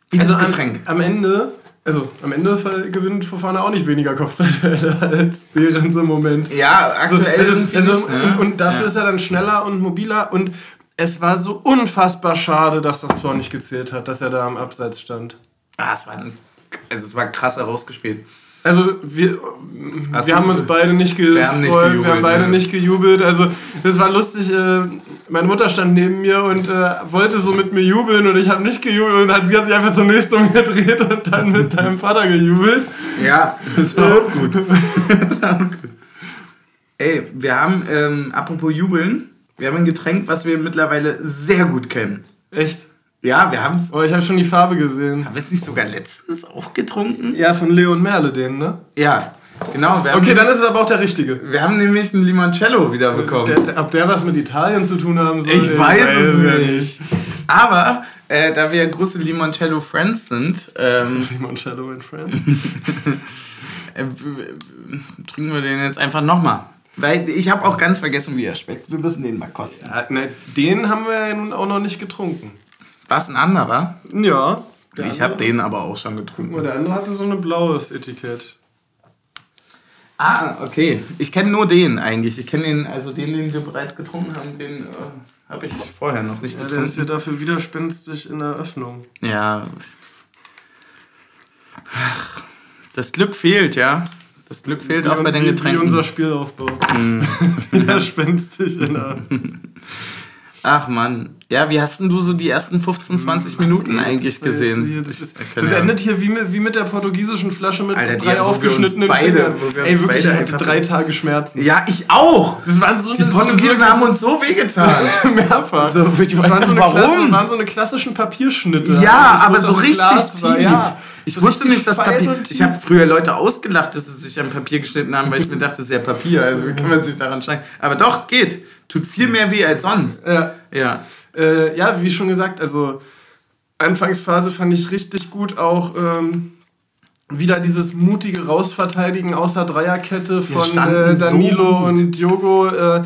A: Wie
B: Also
A: das
B: am,
A: Getränk.
B: am Ende, also am Ende gewinnt Fofana auch nicht weniger Kopfballduelle (laughs) als Behrens im Moment.
A: Ja, aktuell
B: also, also,
A: nicht, ne?
B: und, und dafür
A: ja.
B: ist er dann schneller und mobiler und es war so unfassbar schade, dass das Tor nicht gezählt hat, dass er da am Abseits stand.
A: Ah, es war, ein, also es war krass herausgespielt.
B: Also wir, wir haben uns beide nicht gefreut,
A: Wir haben nicht
B: wir
A: gejubelt,
B: haben beide
A: ne?
B: nicht gejubelt. Also das war lustig. Äh, meine Mutter stand neben mir und äh, wollte so mit mir jubeln und ich habe nicht gejubelt und hat, sie hat sich einfach zunächst (laughs) umgedreht und dann mit deinem Vater gejubelt.
A: Ja, das war auch gut. (laughs) das war auch gut. Ey, wir haben, ähm, apropos Jubeln, wir haben ein Getränk, was wir mittlerweile sehr gut kennen.
B: Echt?
A: Ja, wir haben es.
B: Oh, ich habe schon die Farbe gesehen.
A: Haben wir es nicht sogar letztens auch getrunken?
B: Ja, von Leon Merle den, ne?
A: Ja, genau.
B: Okay, dann ist es aber auch der richtige.
A: Wir haben nämlich einen Limoncello wieder bekommen.
B: Der, ob der was mit Italien zu tun haben soll?
A: ich weiß es
B: ja
A: nicht. Aber, äh, da wir große Limoncello-Friends sind, ähm, (laughs)
B: Limoncello in France. (laughs)
A: äh, trinken wir den jetzt einfach nochmal. Weil ich habe auch ganz vergessen, wie er schmeckt. Wir müssen den mal kosten.
B: ja, ne, den haben wir ja nun auch noch nicht getrunken.
A: Was, ein anderer?
B: Ja.
A: Ich habe den aber auch schon getrunken.
B: der andere hatte so ein blaues Etikett.
A: Ah, okay. Ich kenne nur den eigentlich. Ich kenne den, also den, den wir bereits getrunken haben, den äh, habe ich vorher noch nicht
B: Ja, der ist hier
A: getrunken.
B: dafür widerspenstig in der Öffnung.
A: Ja. Das Glück fehlt, ja. Das Glück fehlt
B: wie,
A: auch bei den
B: wie,
A: Getränken.
B: Wie unser Spielaufbau.
A: Mm. (laughs)
B: Widerspenstig in der. (laughs)
A: Ach Mann. Ja, wie hast denn du so die ersten 15, 20 Minuten eigentlich
B: Das
A: gesehen?
B: hier- Das, ist, das endet hier wie mit, wie mit der portugiesischen Flasche mit
A: Alter, die,
B: drei
A: uns
B: aufgeschnittenen
A: beide- wir
B: Ey, wirklich,
A: beide
B: ich hatte drei Tage Schmerzen.
A: Ja, ich auch.
B: Das waren so
A: Die
B: eine-
A: Portugiesen
B: so
A: haben uns so wehgetan. (laughs)
B: mehrfach.
A: So,
B: das waren, so? Klasse, waren so eine klassischen Papierschnitte.
A: Ja,
B: Ich
A: aber so richtig tief.
B: war, Ja.
A: Ich wusste nicht, dass Papier. Ich habe früher Leute ausgelacht, dass sie sich am Papier geschnitten haben, weil ich mir dachte, das ist ja Papier. Also wie kann man sich daran schneiden? Aber doch, geht. Tut viel mehr weh als sonst.
B: Ja.
A: Ja.
B: Äh, ja, wie schon gesagt, also Anfangsphase fand ich richtig gut, auch ähm, wieder dieses mutige Rausverteidigen außer Dreierkette von äh, Danilo
A: so
B: und Diogo. Äh,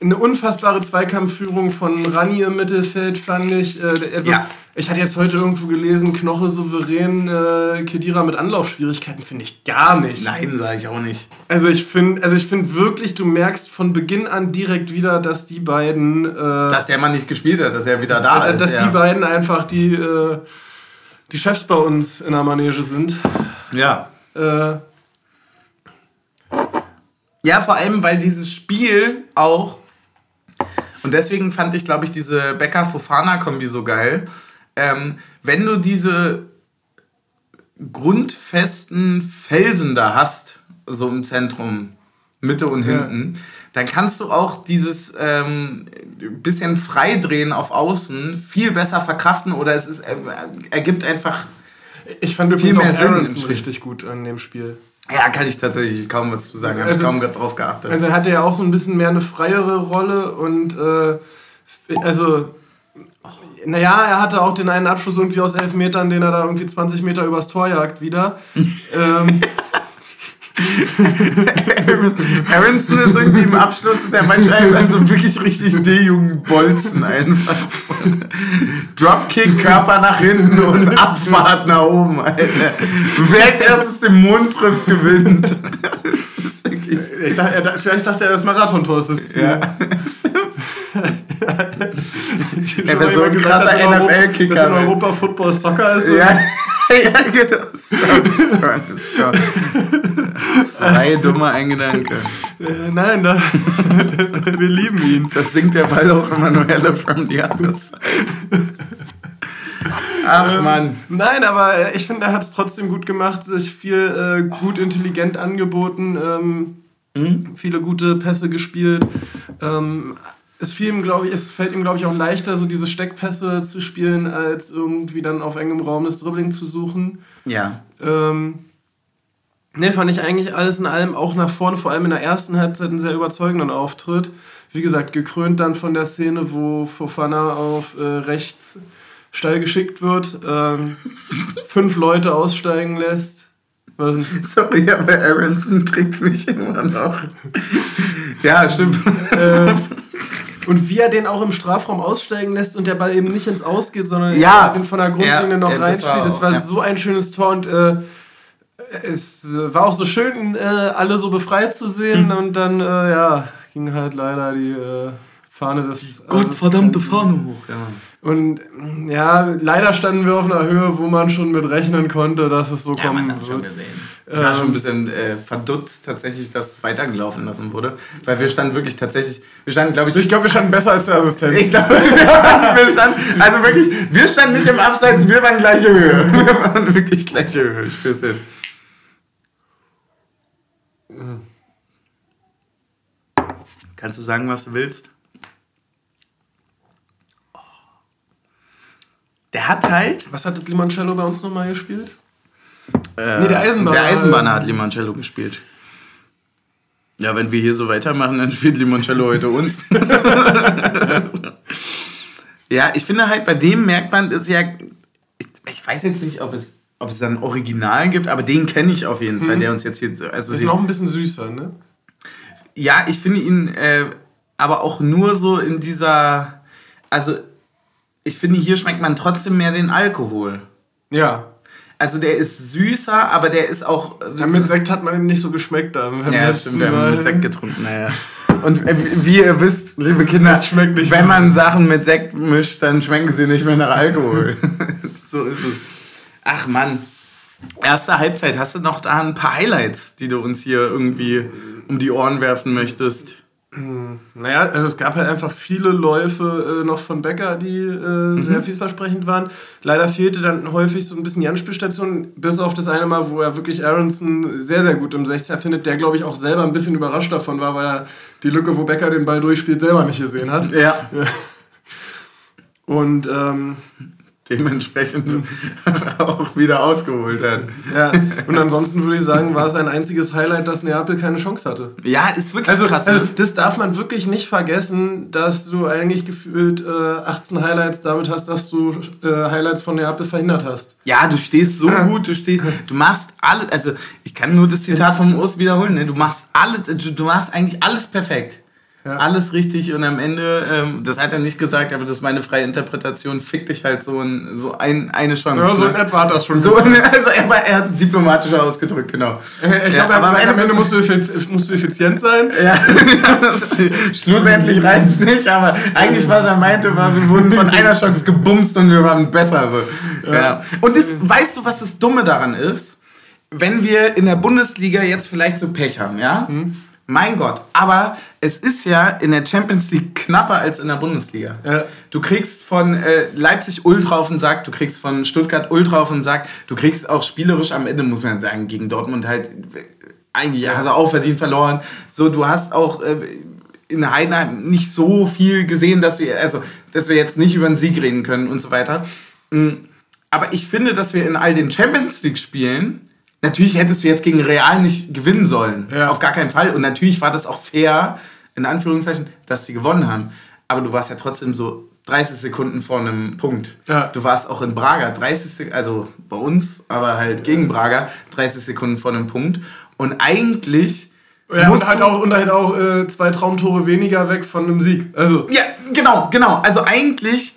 B: eine unfassbare Zweikampfführung von Rani im Mittelfeld, fand ich. Äh, also,
A: Ja.
B: Ich hatte jetzt heute irgendwo gelesen, Knoche souverän, äh, Kedira mit Anlaufschwierigkeiten, finde ich gar nicht.
A: Nein, sage ich auch nicht.
B: Also ich finde, also ich finde wirklich, du merkst von Beginn an direkt wieder, dass die beiden, äh,
A: Dass der Mann nicht gespielt hat, dass er wieder da
B: äh,
A: ist.
B: dass
A: ja.
B: die beiden einfach die, äh, die Chefs bei uns in der Manege sind.
A: Ja.
B: Äh,
A: Ja, vor allem, weil dieses Spiel auch. Und deswegen fand ich, glaube ich, diese Becker-Fofana-Kombi so geil. Ähm, wenn du diese grundfesten Felsen da hast, so im Zentrum, Mitte und
B: Ja.
A: hinten, dann kannst du auch dieses ähm, bisschen freidrehen auf Außen viel besser verkraften oder es ist, äh, ergibt einfach.
B: ich fand
A: Viel
B: übrigens
A: mehr
B: auch Aronson richtig gut an dem Spiel.
A: Ja, kann ich tatsächlich kaum was zu sagen, habe ich
B: Also-
A: kaum drauf geachtet.
B: Also er hatte ja auch so ein bisschen mehr eine freiere Rolle und äh, also naja, er hatte auch den einen Abschluss irgendwie aus elf Metern, den er da irgendwie 20 Meter übers Tor jagt wieder. (laughs) ähm,
A: Aronson ist irgendwie im Abschluss, ist er manchmal also wirklich richtig D-Jugend-Bolzen einfach. Dropkick, Körper nach hinten und Abfahrt nach oben, Alter. Wer als erstes den Mund trifft, gewinnt. Das ist wirklich...
B: ich dachte, er, vielleicht dachte er, das Marathontor ist das Ziel.
A: Ja. (laughs) Er wäre so
B: immer
A: ein krasser NFL-Kicker,
B: Dass in. Europa Football Soccer ist.
A: Ja, (laughs) ja genau. Zwei dumme ein Gedanke.
B: Äh, nein, da, (laughs) wir lieben ihn.
A: Das singt der Ball auch Emanuele from the other side. Ach Mann.
B: Nein, aber äh, ich finde, er hat es trotzdem gut gemacht, sich viel äh, gut intelligent angeboten, ähm,
A: Mhm.
B: viele gute Pässe gespielt. Ähm, es, fiel ihm, glaub ich, es fällt ihm, glaube ich, auch leichter, so diese Steckpässe zu spielen, als irgendwie dann auf engem Raum das Dribbling zu suchen.
A: Ja.
B: Ähm, ne, fand ich eigentlich alles in allem auch nach vorne, vor allem in der ersten Halbzeit, einen sehr überzeugenden Auftritt. Wie gesagt, gekrönt dann von der Szene, wo Fofana auf äh, rechts steil geschickt wird, ähm, (laughs) fünf Leute aussteigen lässt. Was denn? (laughs)
A: Sorry, aber Aronson kriegt mich immer noch. Ja, stimmt. (laughs)
B: äh, und wie er den auch im Strafraum aussteigen lässt und der Ball eben nicht ins Aus geht, sondern
A: Ja.
B: ihn von der Grundlinie
A: Ja,
B: noch
A: ja, das
B: reinspielt.
A: war
B: Das war
A: ja.
B: so ein schönes Tor und äh, es war auch so schön, äh, alle so befreit zu sehen
A: Hm.
B: und dann, äh, ja, ging halt leider die äh, Fahne des
A: Gottverdammte Fahne hoch. Ja.
B: Und ja, leider standen wir auf einer Höhe, wo man schon mit rechnen konnte, dass es so
A: Ja,
B: kommen
A: man hat schon
B: wird.
A: gesehen. Ich war
B: Ähm,
A: schon ein bisschen äh, verdutzt tatsächlich, dass es weitergelaufen lassen wurde. Weil wir standen wirklich tatsächlich, wir standen glaube ich...
B: Ich glaube, wir standen besser als der Assistent.
A: Ich glaube, (laughs) wir standen, wir standen, also wirklich, wir standen nicht im Abseits, wir waren gleiche Höhe. (laughs) Wir waren wirklich gleiche Höhe. Ich schwör's dir. Kannst du sagen, was du willst? Der hat halt.
B: Was hat Limoncello bei uns nochmal gespielt?
A: Äh,
B: Nee, der Eisenbahner.
A: Der Eisenbahner hat Limoncello gespielt. Ja, wenn wir hier so weitermachen, dann spielt Limoncello heute uns. (laughs) ja, ich finde halt, bei dem merkt man, ist ja. Ich, ich weiß jetzt nicht, ob es, ob es ein Original gibt, aber den kenne ich auf jeden Fall, der uns jetzt hier. Also
B: Das ist noch ein bisschen süßer, ne?
A: ja, ich finde ihn äh, aber auch nur so in dieser. Also, ich finde, hier schmeckt man trotzdem mehr den Alkohol.
B: Ja.
A: Also, der ist süßer, aber der ist auch.
B: Ja, mit Sekt hat man ihm nicht so geschmeckt da. beim
A: Ja, stimmt, wir haben mit Sekt getrunken, naja. (laughs) Und äh, wie ihr wisst, liebe Kinder,
B: Sekt schmeckt nicht
A: wenn
B: mehr.
A: man Sachen mit Sekt mischt, dann schmecken sie nicht mehr nach Alkohol. (laughs) so ist es. Ach Mann. erste Halbzeit. Hast du noch da ein paar Highlights, die du uns hier irgendwie um die Ohren werfen möchtest?
B: Naja, also es gab halt einfach viele Läufe äh, noch von Becker, die äh, mhm. sehr vielversprechend waren. Leider fehlte dann häufig so ein bisschen die Anspielstation, bis auf das eine Mal, wo er wirklich Aronson sehr, sehr gut im 16er findet, der glaube ich auch selber ein bisschen überrascht davon war, weil er die Lücke, wo Becker den Ball durchspielt, selber nicht gesehen hat.
A: Ja.
B: Und ähm,
A: dementsprechend (laughs) auch wieder ausgeholt hat.
B: Ja, und ansonsten würde ich sagen, war es ein einziges Highlight, dass Neapel keine Chance hatte.
A: Ja, ist wirklich
B: also,
A: krass.
B: Also, das darf man wirklich nicht vergessen, dass du eigentlich gefühlt äh, 18 Highlights damit hast, dass du äh, Highlights von Neapel verhindert hast.
A: Ja, du stehst so gut, du stehst, du machst alles, also ich kann nur das Zitat von Urs wiederholen, ne? du machst alles, du, du machst eigentlich alles perfekt. Ja. Alles richtig und am Ende, ähm, das hat er nicht gesagt, aber das ist meine freie Interpretation, fick dich halt so, ein, so ein, eine Chance.
B: Ja, so in etwa hat das schon
A: so, (laughs) Also er, er hat es diplomatischer ausgedrückt, genau.
B: Ich ja, glaube, am Ende, Ende musst du, musst du effizient sein.
A: Ja. (laughs) Schlussendlich reicht es nicht, aber eigentlich, was er meinte, war, wir wurden von einer Chance gebumst und wir waren besser. So. Ja. ja. Und das, weißt du, was das Dumme daran ist? Wenn wir in der Bundesliga jetzt vielleicht so Pech haben, ja? Hm mein Gott, aber es ist ja in der Champions League knapper als in der Bundesliga. Ja. Du kriegst von äh, Leipzig Ultra auf den Sack, du kriegst von Stuttgart Ultra auf den Sack, du kriegst auch spielerisch am Ende, muss man sagen, gegen Dortmund halt eigentlich ja. hast du auch verdient verloren. So, du hast auch äh, in Heidenheim nicht so viel gesehen, dass wir, also, dass wir jetzt nicht über einen Sieg reden können und so weiter. Mm, aber ich finde, dass wir in all den Champions League Spielen Natürlich hättest du jetzt gegen Real nicht gewinnen sollen. Ja. Auf gar keinen Fall. Und natürlich war das auch fair, in Anführungszeichen, dass sie gewonnen haben. Aber du warst ja trotzdem so 30 Sekunden vor einem Punkt. Ja. Du warst auch in Braga 30 Sekunden, also bei uns, aber halt gegen Braga 30 Sekunden vor einem Punkt. Und eigentlich.
B: Ja, und halt auch, und halt auch äh, zwei Traumtore weniger weg von einem Sieg. Also.
A: Ja, genau, genau. Also eigentlich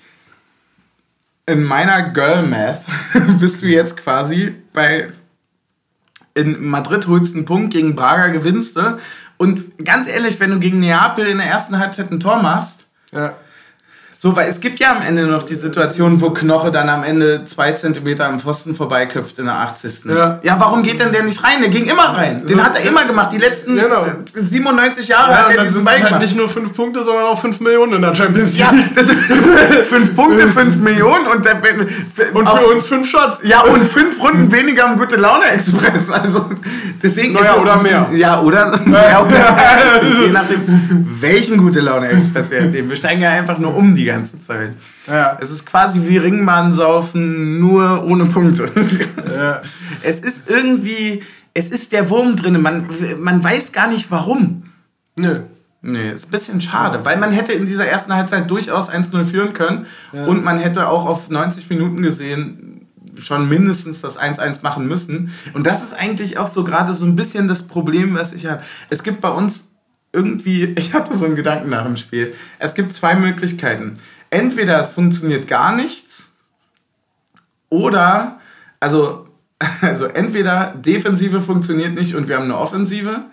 A: in meiner Girl Math (laughs) bist du jetzt quasi bei in Madrid holst einen Punkt, gegen Braga gewinnst du. Und ganz ehrlich, wenn du gegen Neapel in der ersten Halbzeit ein Tor machst, ja. So, weil es gibt ja am Ende noch die Situation, wo Knoche dann am Ende zwei Zentimeter am Pfosten vorbeiköpft in der 80. Ja. ja, warum geht denn der nicht rein? Der ging immer rein. Den so, hat er immer gemacht. Die letzten genau. 97 Jahre ja, hat er diesen Ball
B: halt gemacht. Nicht nur fünf Punkte, sondern auch fünf Millionen in der Champions League. Ja,
A: das sind (laughs) fünf Punkte, fünf Millionen und, der,
B: und für uns fünf Shots.
A: Ja, und fünf Runden weniger am Gute Laune Express. Also deswegen.
B: Naja, ist, oder mehr.
A: Ja, oder mehr. (laughs) Oder mehr. (laughs) Je nachdem, welchen Gute Laune Express wir nehmen. Wir steigen ja einfach nur um die ganze Zeit. Ja. Es ist quasi wie Ringmann saufen, nur ohne Punkte. Ja. (laughs) Es ist irgendwie, es ist der Wurm drin. Man, man weiß gar nicht warum.
B: Nö.
A: Nee, ist ein bisschen schade, weil man hätte in dieser ersten Halbzeit durchaus 1-0 führen können ja. und man hätte auch auf 90 Minuten gesehen schon mindestens das 1-1 machen müssen. Und das ist eigentlich auch so gerade so ein bisschen das Problem, was ich habe. Es gibt bei uns irgendwie, (laughs) ich hatte so einen Gedanken nach dem Spiel. Es gibt zwei Möglichkeiten entweder es funktioniert gar nichts oder, also, (laughs) also entweder Defensive funktioniert nicht und wir haben eine Offensive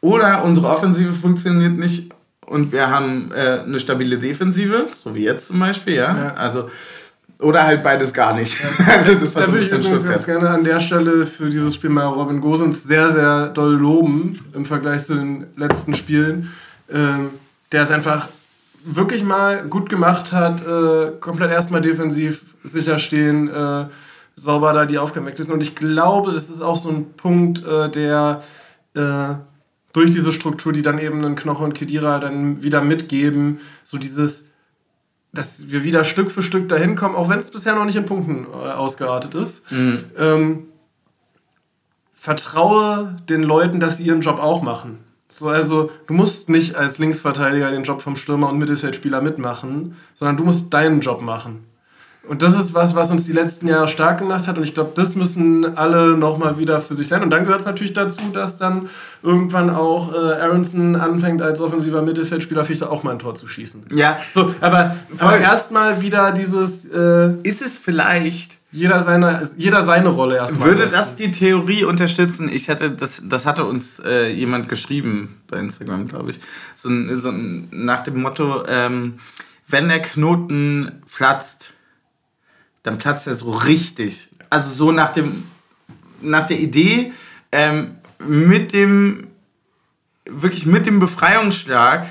A: oder unsere Offensive funktioniert nicht und wir haben äh, eine stabile Defensive, so wie jetzt zum Beispiel, ja. ja. Also, oder halt beides gar nicht. (laughs)
B: also das da würde ich übrigens ganz gerne an der Stelle für dieses Spiel mal Robin Gosens sehr, sehr doll loben im Vergleich zu den letzten Spielen. Ähm, der ist einfach wirklich mal gut gemacht hat, äh, komplett erstmal defensiv sicher stehen, äh, sauber da die Aufgaben wegwissen. Und ich glaube, das ist auch so ein Punkt, äh, der äh, durch diese Struktur, die dann eben einen Knoche und Kedira dann wieder mitgeben, so dieses, dass wir wieder Stück für Stück dahin kommen, auch wenn es bisher noch nicht in Punkten äh, ausgeartet ist. Mhm. Ähm, vertraue den Leuten, dass sie ihren Job auch machen. So, also du musst nicht als Linksverteidiger den Job vom Stürmer und Mittelfeldspieler mitmachen, sondern du musst deinen Job machen. Und das ist was, was uns die letzten Jahre stark gemacht hat. Und ich glaube, das müssen alle nochmal wieder für sich lernen. Und dann gehört es natürlich dazu, dass dann irgendwann auch äh, Aronson anfängt, als offensiver Mittelfeldspieler vielleicht auch mal ein Tor zu schießen.
A: Ja.
B: So, aber, aber erstmal wieder dieses. Äh,
A: ist es vielleicht
B: jeder seine, jeder seine Rolle erstmal.
A: Würde das die Theorie unterstützen? Ich hatte, das, das hatte uns äh, jemand geschrieben bei Instagram, glaube ich. So, so nach dem Motto, ähm, wenn der Knoten platzt, dann platzt er so richtig. Also so nach dem, nach der Idee, ähm, mit dem, wirklich mit dem Befreiungsschlag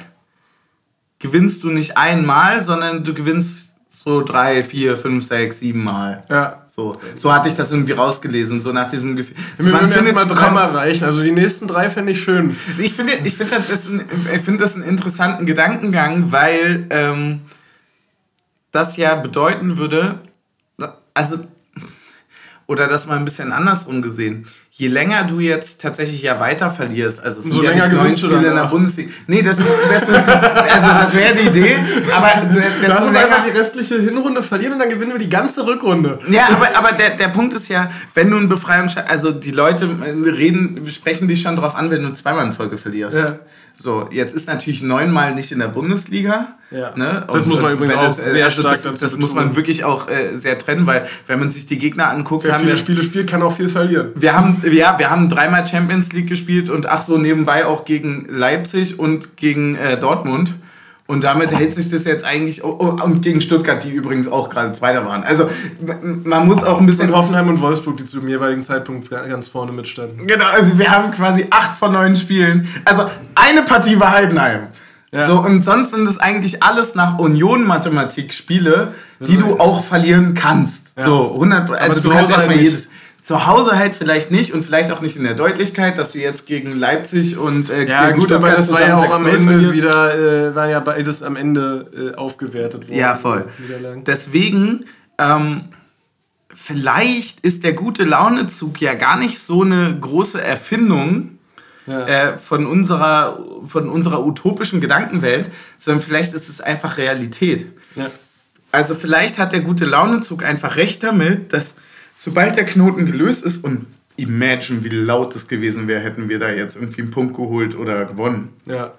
A: gewinnst du nicht einmal, sondern du gewinnst so drei, vier, fünf, sechs, sieben Mal. Ja. So, so hatte ich das irgendwie rausgelesen, so nach diesem Gefühl.
B: Also wir würden erstmal dreimal reichen, also die nächsten drei fände ich schön.
A: Ich finde ich find das, ich find das einen interessanten Gedankengang, weil ähm, das ja bedeuten würde, also, oder das mal ein bisschen andersrum gesehen je länger du jetzt tatsächlich ja weiter verlierst, also es sind so ja länger nicht neun Spiele in der Bundesliga. Nee, das, das, also das wäre die Idee, aber
B: Lass uns einfach die restliche Hinrunde verlieren und dann gewinnen wir die ganze Rückrunde.
A: Ja, aber, aber der, der Punkt ist ja, wenn du einen Befreiungsschlag, also die Leute reden, sprechen dich schon drauf an, wenn du zweimal in Folge verlierst. Ja. So, jetzt ist natürlich neunmal nicht in der Bundesliga. Ja. Ne? das muss man übrigens auch das, sehr also stark das, das muss man wirklich auch äh, sehr trennen, weil wenn man sich die Gegner anguckt,
B: Wer haben viele wir Spiele spielt, kann auch viel verlieren.
A: Wir haben ja, wir haben dreimal Champions League gespielt und ach so nebenbei auch gegen Leipzig und gegen äh, Dortmund. Und damit hält sich das jetzt eigentlich, oh, oh, und gegen Stuttgart, die übrigens auch gerade Zweiter waren. Also man muss auch ein bisschen...
B: Und Hoffenheim und Wolfsburg, die zu dem jeweiligen Zeitpunkt ganz vorne mitstanden.
A: Genau, also wir haben quasi acht von neun Spielen. Also eine Partie war Heidenheim. Ja. So, und sonst sind es eigentlich alles nach Union-Mathematik Spiele, die du auch verlieren kannst. Ja. So, 100%, also du kannst erstmal jedes... Zu Hause halt vielleicht nicht und vielleicht auch nicht in der Deutlichkeit, dass du jetzt gegen Leipzig und äh, ja, gegen gut, aber das
B: war ja auch am Ende wieder, äh, war ja beides am Ende äh, aufgewertet worden.
A: Ja, voll. Deswegen, ähm, vielleicht ist der gute Launezug ja gar nicht so eine große Erfindung ja. äh, von, unserer, von unserer utopischen Gedankenwelt, sondern vielleicht ist es einfach Realität. Ja. Also vielleicht hat der gute Launezug einfach recht damit, dass sobald der Knoten gelöst ist und imagine, wie laut es gewesen wäre, hätten wir da jetzt irgendwie einen Punkt geholt oder gewonnen. Ja.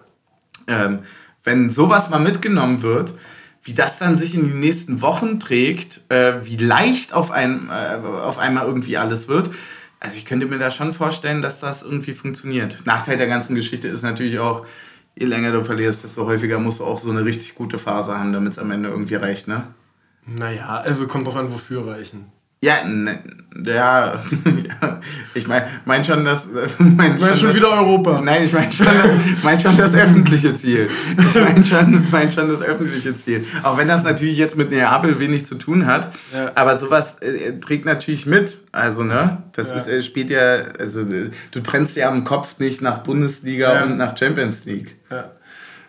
A: Ähm, wenn sowas mal mitgenommen wird, wie das dann sich in die nächsten Wochen trägt, äh, wie leicht auf, ein, äh, auf einmal irgendwie alles wird. Also ich könnte mir da schon vorstellen, dass das irgendwie funktioniert. Nachteil der ganzen Geschichte ist natürlich auch, je länger du verlierst, desto häufiger musst du auch so eine richtig gute Phase haben, damit es am Ende irgendwie reicht, ne?
B: Naja, also kommt drauf an, wofür reichen.
A: Ja, ne, ja, (laughs) ja, ich meine mein schon das. (laughs) Mein
B: schon, schon das, wieder Europa.
A: Nein, ich meine schon, das, mein schon das öffentliche Ziel. Ich (laughs) meine schon, mein schon das öffentliche Ziel. Auch wenn das natürlich jetzt mit Neapel wenig zu tun hat. Ja. Aber sowas äh, trägt natürlich mit. Also, ne? Das ja. ist, äh, spielt ja. Also, äh, du trennst ja am Kopf nicht nach Bundesliga und nach Champions League.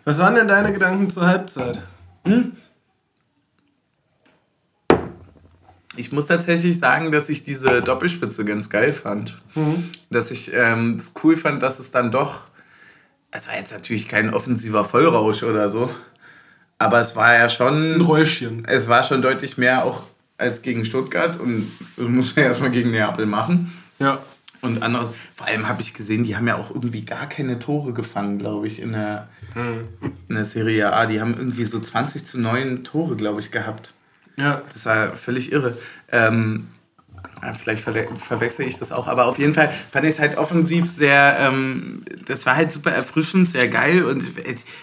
B: Was waren denn deine Gedanken zur Halbzeit? Hm?
A: Ich muss tatsächlich sagen, dass ich diese Doppelspitze ganz geil fand. Mhm. Dass ich ähm, es cool fand, dass es dann doch. Es war jetzt natürlich kein offensiver Vollrausch oder so. Aber es war ja schon.
B: Ein Räuschchen.
A: Es war schon deutlich mehr auch als gegen Stuttgart. Und das muss man (laughs) erstmal gegen Neapel machen. Ja. Und anderes. Vor allem habe ich gesehen, die haben ja auch irgendwie gar keine Tore gefangen, glaube ich, in der, mhm. in der Serie A. Die haben irgendwie so 20 zu 9 Tore, glaube ich, gehabt. Ja. Das war völlig irre. Ähm, vielleicht ver verwechsel ich das auch, aber auf jeden Fall fand ich es halt offensiv sehr, ähm, das war halt super erfrischend, sehr geil und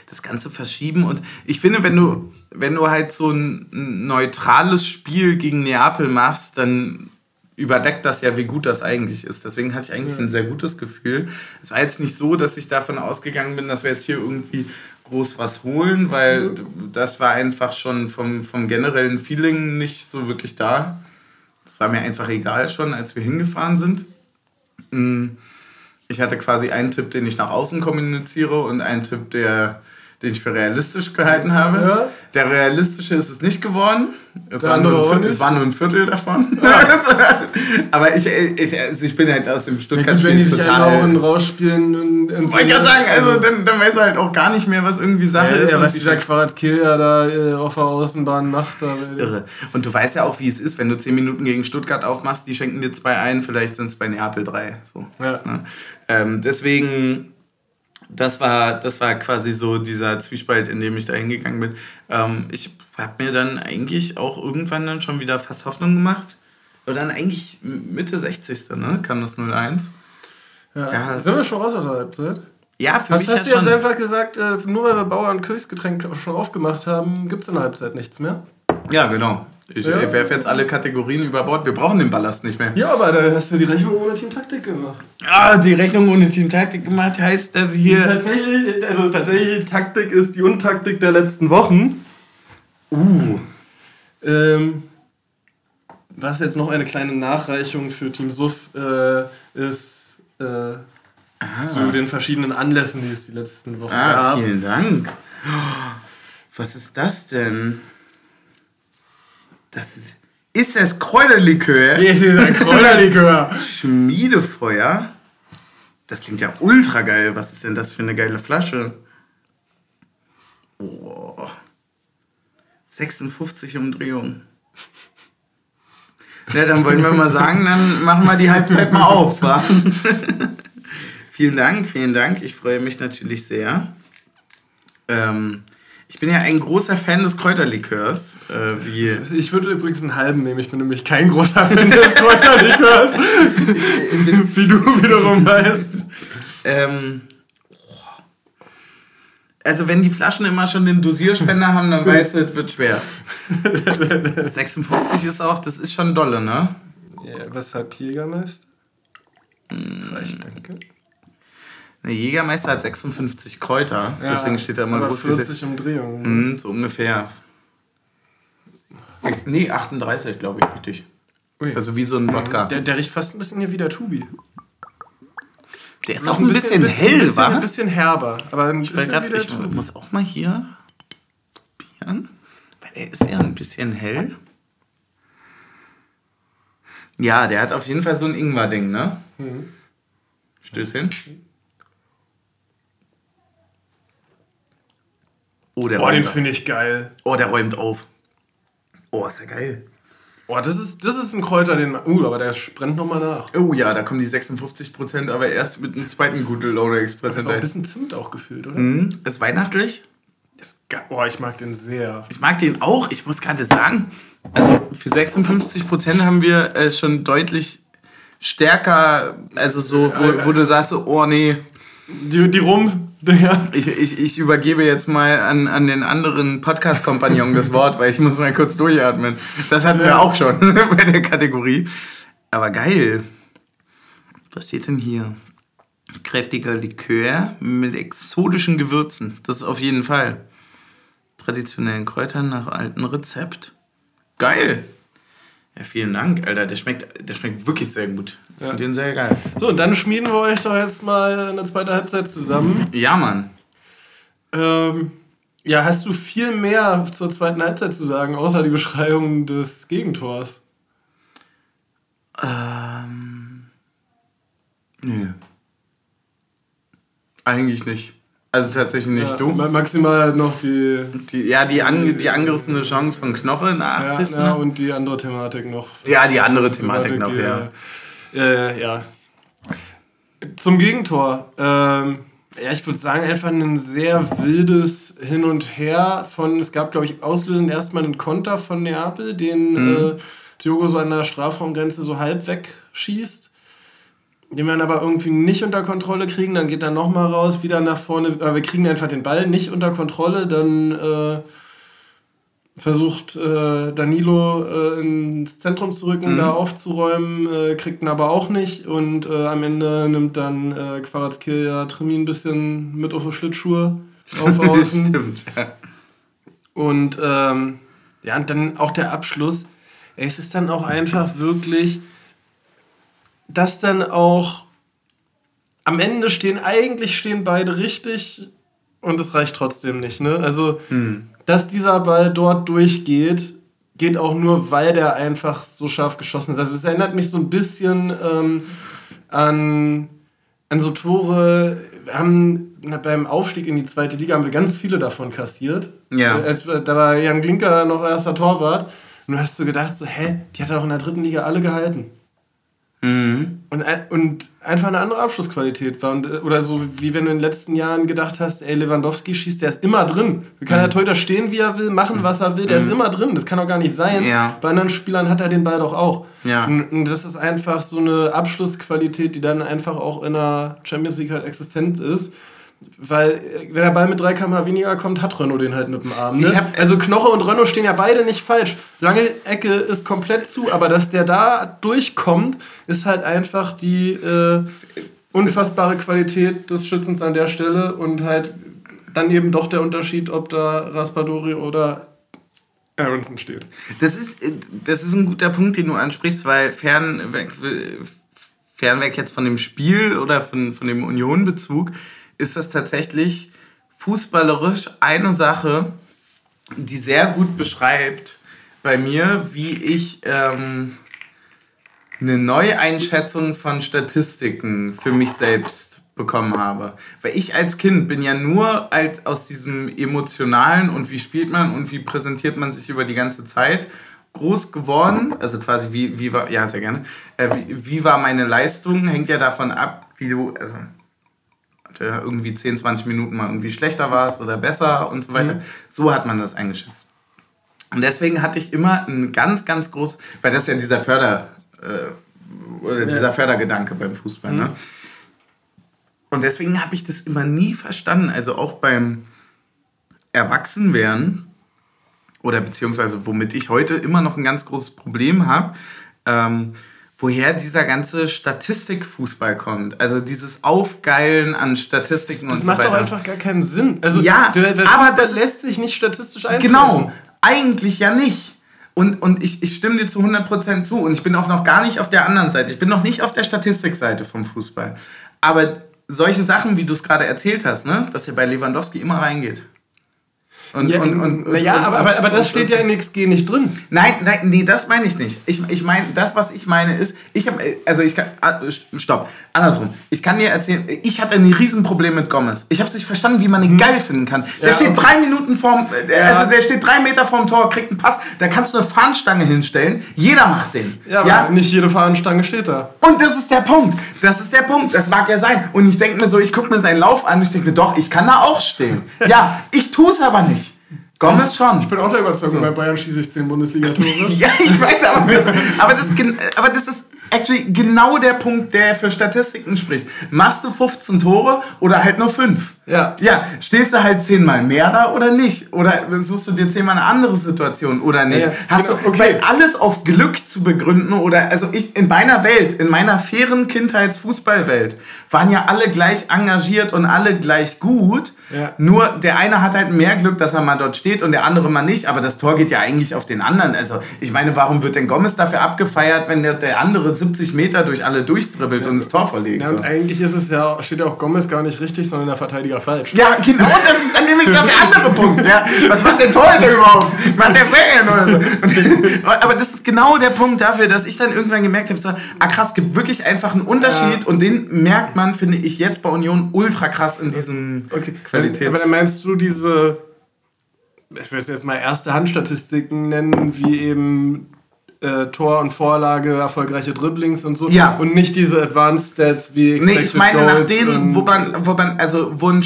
A: das Ganze verschieben und ich finde, wenn du, wenn du halt so ein neutrales Spiel gegen Neapel machst, dann überdeckt das ja, wie gut das eigentlich ist. Deswegen hatte ich eigentlich ja. ein sehr gutes Gefühl. Es war jetzt nicht so, dass ich davon ausgegangen bin, dass wir jetzt hier irgendwie groß was holen, weil mhm. das war einfach schon vom, vom generellen Feeling nicht so wirklich da. Das war mir einfach egal schon, als wir hingefahren sind. Mm, ich hatte quasi einen Tipp, den ich nach außen kommuniziere und einen Tipp, der den ich für realistisch gehalten habe. Ja. Der realistische ist es nicht geworden. Es, war nur, ein Viertel, es war nur ein Viertel davon. Ja. (laughs) Aber ich, ich, also ich bin halt aus dem Stuttgart-Spiel
B: Wenn die sich total... rausspielen und...
A: und Wollte ich gerade sagen, also dann, dann weiß er halt auch gar nicht mehr, was irgendwie Sache
B: ja,
A: ist.
B: Ja, was dieser Quadrat Kill ja da äh, auf der Außenbahn macht. Da
A: ist irre. Und du weißt ja auch, wie es ist, wenn du 10 Minuten gegen Stuttgart aufmachst, die schenken dir zwei ein, vielleicht sind es bei Neapel drei. So. Ja. Ne? Ähm, deswegen das war, das war quasi so dieser Zwiespalt, in dem ich da hingegangen bin. Ähm, ich habe mir dann eigentlich auch irgendwann dann schon wieder fast Hoffnung gemacht. Und dann eigentlich Mitte 60. Ne, kam das 01.
B: Ja, ja sind wir schon raus aus der Halbzeit?
A: Ja,
B: für Was mich hast du jetzt einfach gesagt, äh, nur weil wir Bauern Kirchsgetränk schon aufgemacht haben, gibt es in der Halbzeit nichts mehr?
A: Ja, genau. Ich, ja. werfe jetzt alle Kategorien über Bord. Wir brauchen den Ballast nicht mehr.
B: Ja, aber da hast du die Rechnung ohne Teamtaktik gemacht.
A: Ah, die Rechnung ohne Teamtaktik gemacht heißt, dass hier.
B: Tatsächlich, also tatsächlich, Taktik ist die Untaktik der letzten Wochen. Uh. Ähm, was jetzt noch eine kleine Nachreichung für Team Suff äh, ist äh, ah. zu den verschiedenen Anlässen, die es die letzten Wochen
A: ah, gab. Vielen Dank. Was ist das denn? Das ist. Es Kräuterlikör? (laughs)
B: es ist ein Kräuterlikör. (laughs)
A: Schmiedefeuer? Das klingt ja ultra geil. Was ist denn das für eine geile Flasche? Oh. 56 Umdrehungen. Ja, dann wollen wir mal sagen, dann machen wir die Halbzeit mal auf. Wa? (laughs) vielen Dank, vielen Dank. Ich freue mich natürlich sehr. Ähm, ich bin ja ein großer Fan des Kräuterlikörs. Äh,
B: ich würde übrigens einen halben nehmen. Ich bin nämlich kein großer Fan des Kräuterlikörs. ich, bin, wie du wiederum weißt.
A: Ähm, also wenn die Flaschen immer schon den Dosierspender haben, dann weißt du, es wird schwer. 56 ist auch, das ist schon dolle, ne?
B: Ja, was hat Jägermeister? Hm. Reicht, danke.
A: Ne, Jägermeister hat 56 Kräuter, ja, deswegen steht da immer
B: groß. 40 Umdrehungen.
A: Mhm, so ungefähr. Nee, 38, glaube ich, richtig. Ui. Also wie so ein Wodka.
B: Der, der riecht fast ein bisschen hier wie der Tubi.
A: Der ist auch ein bisschen, bisschen hell,
B: bisschen,
A: wa?
B: Ein bisschen herber. Aber ein
A: ich, grad, ich muss auch mal hier probieren. Weil der ist ja ein bisschen hell. Ja, der hat auf jeden Fall so ein Ingwer-Ding, ne? Mhm. Stößchen.
B: Oh, der oh, den finde ich geil.
A: Oh, der räumt auf. Oh, ist ja geil.
B: Oh, das ist, das ist ein Kräuter, den. Uh, aber der brennt nochmal nach.
A: Oh ja, da kommen die 56%, aber erst mit einem zweiten Gute Loader Express.
B: ist auch ein bisschen Zimt auch gefüllt, oder?
A: Mhm. Ist weihnachtlich.
B: Ist oh, ich mag den sehr.
A: Ich mag den auch. Ich muss gerade sagen, also für 56% haben wir äh, schon deutlich stärker, also so, wo, wo du sagst, oh nee.
B: Die, die Rum, (laughs) ja.
A: Ich, ich, ich übergebe jetzt mal an, an den anderen Podcast-Kompagnon das Wort, weil ich muss mal kurz durchatmen. Das hatten ja. wir auch schon (laughs) bei der Kategorie. Aber geil. Was steht denn hier? Kräftiger Likör mit exotischen Gewürzen. Das ist auf jeden Fall. Traditionellen Kräutern nach altem Rezept. Geil. Ja, vielen Dank, Alter. Der schmeckt, der schmeckt wirklich sehr gut. Ja. finde den sehr geil.
B: So, und dann schmieden wir euch doch jetzt mal eine zweite Halbzeit zusammen.
A: Ja, Mann.
B: Ähm, ja, hast du viel mehr zur zweiten Halbzeit zu sagen, außer die Beschreibung des Gegentors?
A: Ähm. Nö. Eigentlich nicht. Also tatsächlich nicht. Ja, du?
B: Maximal noch die.
A: die ja, die, an, die angerissene Chance von Knoche in der
B: 80. Ja, ja, und die andere Thematik noch.
A: Ja, die andere Thematik, Thematik noch, die, ja.
B: Äh, ja. Zum Gegentor. Ähm, ja, ich würde sagen, einfach ein sehr wildes Hin und Her von, es gab, glaube ich, auslösend erstmal einen Konter von Neapel, den mhm. äh, Diogo so an der Strafraumgrenze so halb wegschießt den wir dann aber irgendwie nicht unter Kontrolle kriegen, dann geht er nochmal raus, wieder nach vorne, aber wir kriegen einfach den Ball nicht unter Kontrolle, dann äh, versucht äh, Danilo äh, ins Zentrum zu rücken, mhm. da aufzuräumen, äh, kriegt ihn aber auch nicht und äh, am Ende nimmt dann äh, Quarazkirja Trimi ein bisschen mit auf die Schlittschuhe auf (laughs) außen. Stimmt, ja. Und ähm, ja, und dann auch der Abschluss. Es ist dann auch einfach wirklich dass dann auch am Ende stehen, eigentlich stehen beide richtig und es reicht trotzdem nicht. Ne? Also, hm. Dass dieser Ball dort durchgeht, geht auch nur, weil der einfach so scharf geschossen ist. Also, es erinnert mich so ein bisschen ähm, an, an so Tore. Wir haben beim Aufstieg in die zweite Liga haben wir ganz viele davon kassiert. Ja. Als, da war Jan Glinker noch erster Torwart. Und du hast so gedacht, so, hä, die hat er auch in der dritten Liga alle gehalten. Mhm. Und, und einfach eine andere Abschlussqualität war. Und, oder so wie wenn du in den letzten Jahren gedacht hast, ey, Lewandowski schießt, der ist immer drin. Da kann mhm. der Torhüter stehen, wie er will, machen, was er will, der mhm. ist immer drin. Das kann doch gar nicht sein. Ja. Bei anderen Spielern hat er den Ball doch auch. Ja. Und, und, das ist einfach so eine Abschlussqualität, die dann einfach auch in der Champions League halt existent ist. Weil äh, wenn der Ball mit 3 km weniger kommt, hat Renault den halt mit dem Arm. Ne? Hab, also Knoche und Renault stehen ja beide nicht falsch. Lange Ecke ist komplett zu, aber dass der da durchkommt, ist halt einfach die äh, unfassbare Qualität des Schützens an der Stelle und halt dann eben doch der Unterschied, ob da Raspadori oder Aronson steht.
A: Das ist, das ist ein guter Punkt, den du ansprichst, weil fernweg, fernweg jetzt von dem Spiel oder von, von dem Union-Bezug ist das tatsächlich fußballerisch eine Sache, die sehr gut beschreibt bei mir, wie ich ähm, eine Neueinschätzung von Statistiken für mich selbst bekommen habe. Weil ich als Kind bin ja nur als aus diesem emotionalen und wie spielt man und wie präsentiert man sich über die ganze Zeit groß geworden. Also quasi wie, wie war, ja sehr gerne, äh, wie, wie war meine Leistung, hängt ja davon ab, wie du, also irgendwie 10, 20 Minuten mal irgendwie schlechter warst oder besser und so weiter. Mhm. So hat man das eingeschätzt. Und deswegen hatte ich immer ein ganz, ganz groß, weil das ist ja dieser Förder, äh, oder dieser Fördergedanke beim Fußball, ne? mhm. ne? Und deswegen habe ich das immer nie verstanden. Also auch beim Erwachsenwerden, oder beziehungsweise womit ich heute immer noch ein ganz großes Problem habe, ähm, woher dieser ganze Statistikfußball kommt. Also dieses Aufgeilen an Statistiken
B: das
A: und
B: so weiter. Das macht doch einfach gar keinen Sinn. Also
A: ja,
B: der, der aber das lässt sich nicht statistisch einschätzen.
A: Genau, eigentlich ja nicht. Und, und ich, ich stimme dir zu 100% zu. Und ich bin auch noch gar nicht auf der anderen Seite. Ich bin noch nicht auf der Statistikseite vom Fußball. Aber solche Sachen, wie du es gerade erzählt hast, ne? dass er bei Lewandowski immer reingeht.
B: Und, ja, und, und, naja, aber, aber, aber das steht ja in XG nicht drin.
A: Nein, nein, nee, das meine ich nicht. Ich, ich meine, das, was ich meine, ist, ich habe, also ich kann, ah, stopp, andersrum. Ich kann dir erzählen, ich hatte ein Riesenproblem mit Gomez. Ich habe es nicht verstanden, wie man ihn hm. geil finden kann. Der ja, steht okay. drei Minuten vorm, äh, ja. also der steht drei Meter vorm Tor, kriegt einen Pass, da kannst du eine Fahnenstange hinstellen. Jeder macht den.
B: Ja, aber ja? nicht jede Fahnenstange steht da.
A: Und das ist der Punkt. Das ist der Punkt. Das mag ja sein. Und ich denke mir so, ich gucke mir seinen Lauf an und ich denke mir, doch, ich kann da auch stehen. (laughs) ja, ich tue es aber nicht. Gomez schon.
B: Ich bin auch der Überzeugung, so. bei Bayern schieße ich 10 Bundesliga-Tore. (laughs)
A: ja, ich weiß aber, aber, das, aber das ist actually genau der Punkt, der für Statistiken spricht. Machst du 15 Tore oder halt nur 5?
B: Ja.
A: Ja, stehst du halt zehnmal mehr da oder nicht? Oder suchst du dir zehnmal eine andere Situation oder nicht? Ja, Hast genau, du, okay. Weil alles auf Glück zu begründen oder, also ich, in meiner Welt, in meiner fairen Kindheitsfußballwelt, waren ja alle gleich engagiert und alle gleich gut. Ja. Nur der eine hat halt mehr Glück, dass er mal dort steht und der andere mal nicht. Aber das Tor geht ja eigentlich auf den anderen. Also ich meine, warum wird denn Gomez dafür abgefeiert, wenn der, der andere 70 Meter durch alle durchdribbelt ja. und das Tor verlegt?
B: Ja, und so. eigentlich ist es ja, steht ja auch Gomez gar nicht richtig, sondern der Verteidiger falsch.
A: Ja, genau, das ist dann nämlich noch der andere Punkt. Ja. Was macht der Torhüter überhaupt? Macht der Ferien oder so? (laughs) Aber das ist genau der Punkt dafür, dass ich dann irgendwann gemerkt habe, so, ah krass, es gibt wirklich einfach einen Unterschied ja. und den merkt man, finde ich, jetzt bei Union ultra krass in diesem
B: okay. Qualitäts... Aber dann meinst du diese ich würde jetzt mal erste Handstatistiken nennen, wie eben äh, Tor und Vorlage, erfolgreiche Dribblings und so.
A: Ja.
B: Und nicht diese Advanced Stats wie
A: Expected Nee, ich meine Goals nach denen, wo man, wo man, also wo ein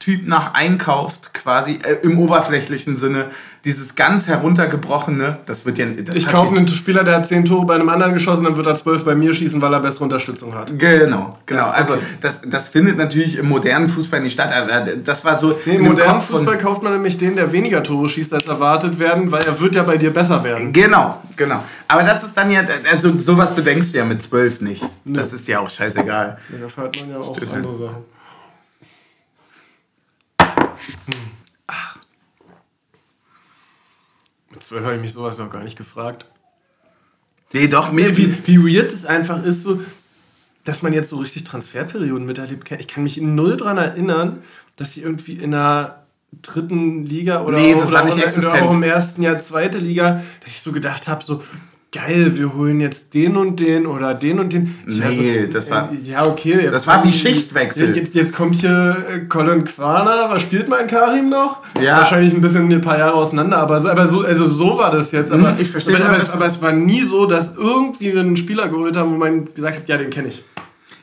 A: Statistiktyp nach einkauft, quasi äh, im oberflächlichen Sinne, dieses ganz heruntergebrochene, das wird ja. Das
B: ich kaufe einen Spieler, der hat 10 Tore bei einem anderen geschossen, dann wird er 12 bei mir schießen, weil er bessere Unterstützung hat.
A: Genau, genau. Ja, also das, das findet natürlich im modernen Fußball nicht statt. Aber das war so.
B: Nee, Im modernen Fußball kauft man nämlich den, der weniger Tore schießt, als erwartet werden, weil er wird ja bei dir besser werden.
A: Genau, genau. Aber das ist dann ja, also sowas bedenkst du ja mit 12 nicht. Nee. Das ist ja auch scheißegal.
B: Ja, da fährt man ja auch Stimmt. andere Sachen. Hm. Mit zwölf habe ich mich sowas noch gar nicht gefragt.
A: Nee, doch,
B: mir. Wie, wie weird es einfach ist, so, dass man jetzt so richtig Transferperioden miterlebt. Ich kann mich null daran erinnern, dass sie irgendwie in einer dritten Liga oder,
A: nee, auch,
B: oder,
A: auch,
B: oder auch im ersten Jahr zweite Liga, dass ich so gedacht habe, so, geil, wir holen jetzt den und den oder den und den.
A: Ich nee, also, das war.
B: Ja, okay.
A: das war wie Schichtwechsel.
B: Jetzt, jetzt kommt hier äh, Colin Quaner. Was spielt mein Karim noch?
A: Ja.
B: Ist wahrscheinlich ein bisschen ein paar Jahre auseinander, aber, aber so, also so war das jetzt. Aber,
A: hm, ich verstehe.
B: Aber, aber, es, aber es war nie so, dass irgendwie einen Spieler geholt haben, wo man gesagt hat, ja, den kenne ich.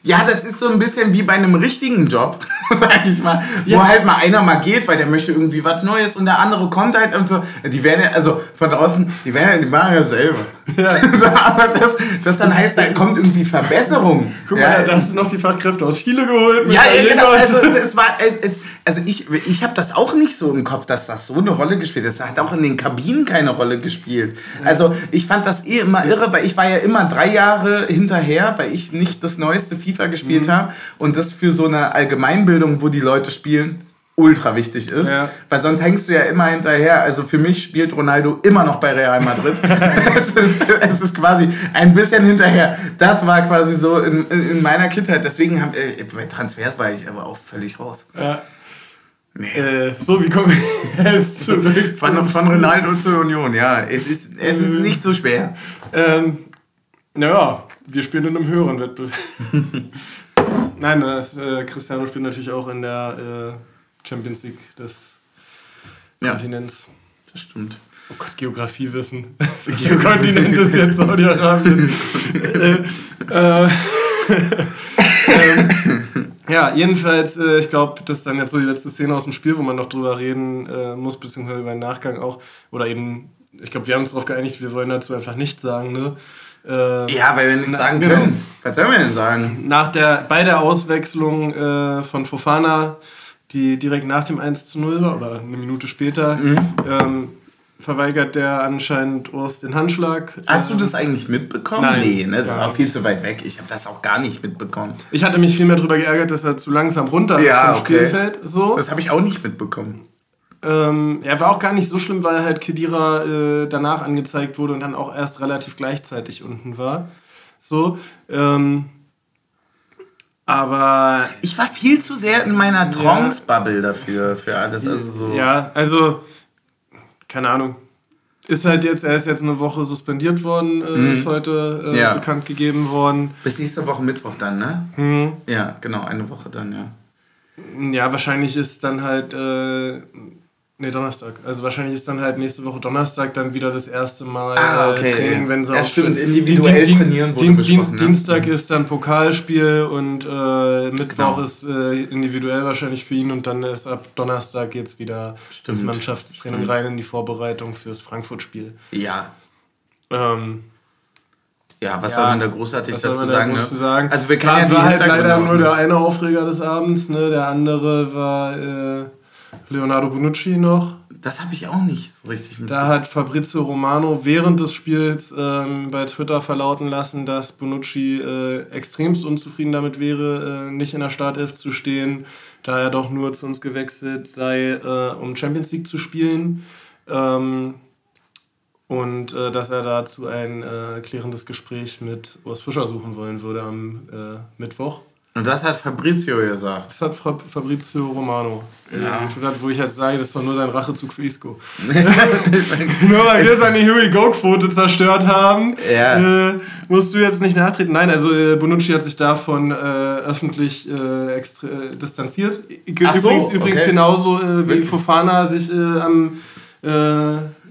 A: Ja, das ist so ein bisschen wie bei einem richtigen Job, (laughs) sag ich mal, ja. wo halt mal einer mal geht, weil der möchte irgendwie was Neues und der andere kommt halt und so. Die werden ja, also von draußen, die werden ja, die machen ja selber. Ja. (laughs) aber das, das dann heißt, da kommt irgendwie Verbesserung.
B: Guck mal, da hast du noch die Fachkräfte aus Chile geholt.
A: ja, ja genau. Also, es war, es, also ich, ich habe das auch nicht so im Kopf, dass das so eine Rolle gespielt hat. Das hat auch in den Kabinen keine Rolle gespielt. Also ich fand das eh immer irre, weil ich war ja immer drei Jahre hinterher, weil ich nicht das neueste FIFA gespielt mhm. habe. Und das für so eine Allgemeinbildung, wo die Leute spielen, ultra wichtig ist. Ja. Weil sonst hängst du ja immer hinterher. Also für mich spielt Ronaldo immer noch bei Real Madrid. (laughs) (laughs) es, ist, es, ist, quasi ein bisschen hinterher. Das war quasi so in, in meiner Kindheit. Deswegen haben, äh, bei Transfers war ich aber auch völlig raus.
B: Ja. Nee. Äh, so, wie kommen wir jetzt zurück?
A: Von, von Ronaldo zur Union, ja. Es ist, es ist nicht so schwer.
B: Ähm, naja, wir spielen in einem höheren Wettbewerb. (laughs) Nein, das, äh, Cristiano spielt natürlich auch in der äh, Champions League des ja, Kontinents.
A: Das stimmt.
B: Oh Gott, Geografiewissen. Welcher Kontinent ist jetzt Saudi-Arabien? (laughs) äh, äh, ähm, ja, jedenfalls, äh, ich glaube, das ist dann jetzt so die letzte Szene aus dem Spiel, wo man noch drüber reden äh, muss, beziehungsweise über den Nachgang auch. Oder eben, ich glaube, wir haben uns darauf geeinigt, wir wollen dazu einfach nichts sagen, ne?
A: Äh, ja, weil wir nichts sagen genau. können. Was sollen wir denn sagen?
B: Nach der, bei der Auswechslung äh, von Fofana, die direkt nach dem 1 zu 0 war, oder eine Minute später, mhm. ähm, verweigert der anscheinend Urs den Handschlag.
A: Hast du das eigentlich mitbekommen? Nein, nee, ne? das war viel zu weit weg. Ich habe das auch gar nicht mitbekommen.
B: Ich hatte mich viel mehr darüber geärgert, dass er zu langsam runter ja, vom okay. Spielfeld. So.
A: Das habe ich auch nicht mitbekommen.
B: Ähm, er war auch gar nicht so schlimm, weil halt Kedira äh, danach angezeigt wurde und dann auch erst relativ gleichzeitig unten war. So. Ähm, aber.
A: Ich war viel zu sehr in meiner Trance-Bubble dafür, für alles. Also so.
B: Ja, also keine Ahnung. Ist halt jetzt, er ist jetzt eine Woche suspendiert worden, äh, mhm. ist heute äh, ja. bekannt gegeben worden.
A: Bis nächste Woche Mittwoch dann, ne? Mhm. Ja, genau, eine Woche dann, ja.
B: Ja, wahrscheinlich ist dann halt äh, Nee, Donnerstag. Also wahrscheinlich ist dann halt nächste Woche Donnerstag dann wieder das erste Mal ah, okay, äh, Training, ja. wenn sie ja,
A: stimmt, individuell Dien trainieren wurde
B: Dienst, Dienst, ne? Dienstag mhm. ist dann Pokalspiel und äh, Mittwoch genau. ist äh, individuell wahrscheinlich für ihn und dann ist ab Donnerstag geht's wieder stimmt. das Mannschaftstraining stimmt. rein in die Vorbereitung fürs Frankfurt-Spiel.
A: Ja. Ähm, ja, was ja, soll man da großartig dazu sagen, ne? sagen? Also wir kennen ja,
B: war halt leider nur der eine Aufreger des Abends, ne? Der andere war äh, Leonardo Bonucci noch.
A: Das habe ich auch nicht so richtig
B: mitbekommen. Da hat Fabrizio Romano während des Spiels ähm, bei Twitter verlauten lassen, dass Bonucci äh, extremst unzufrieden damit wäre, äh, nicht in der Startelf zu stehen, da er doch nur zu uns gewechselt sei, äh, um Champions League zu spielen. Ähm, und äh, dass er dazu ein äh, klärendes Gespräch mit Urs Fischer suchen wollen würde am äh, Mittwoch.
A: Und das hat Fabrizio gesagt.
B: Das hat Fabrizio Romano. Ja. Wo ich jetzt sage, das ist doch nur sein Rachezug für Isco. (laughs) nur weil wir seine Here We Go-Quote zerstört haben, ja. äh, musst du jetzt nicht nachtreten. Nein, also äh, Bonucci hat sich davon äh, öffentlich äh, äh, distanziert. Übrigens, so, übrigens okay. genauso äh, wie Fofana sich am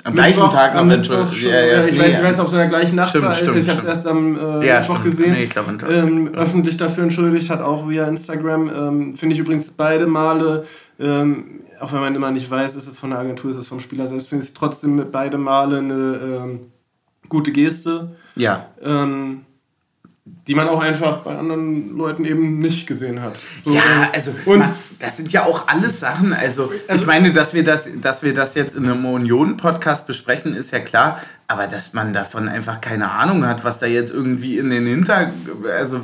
A: am gleichen Tag am Mittwoch.
B: Schon, ja, ja, ich, nee, weiß, ich weiß nicht, ob es in der gleichen Nacht stimmt, war. Stimmt, ich habe es erst am äh, ja, Mittwoch gesehen. Nee, glaub, ähm, öffentlich dafür entschuldigt hat, auch via Instagram. Ähm, Finde ich übrigens beide Male, ähm, auch wenn man immer nicht weiß, ist es von der Agentur, ist es vom Spieler selbst, finde ich trotzdem beide Male eine ähm, gute Geste.
A: Ja.
B: Ähm, die man auch einfach bei anderen Leuten eben nicht gesehen hat.
A: So, ja, also und das sind ja auch alles Sachen. Also, also ich meine, dass wir das, dass wir das jetzt in einem Union-Podcast besprechen, ist ja klar. Aber dass man davon einfach keine Ahnung hat, was da jetzt irgendwie in den Hinter, also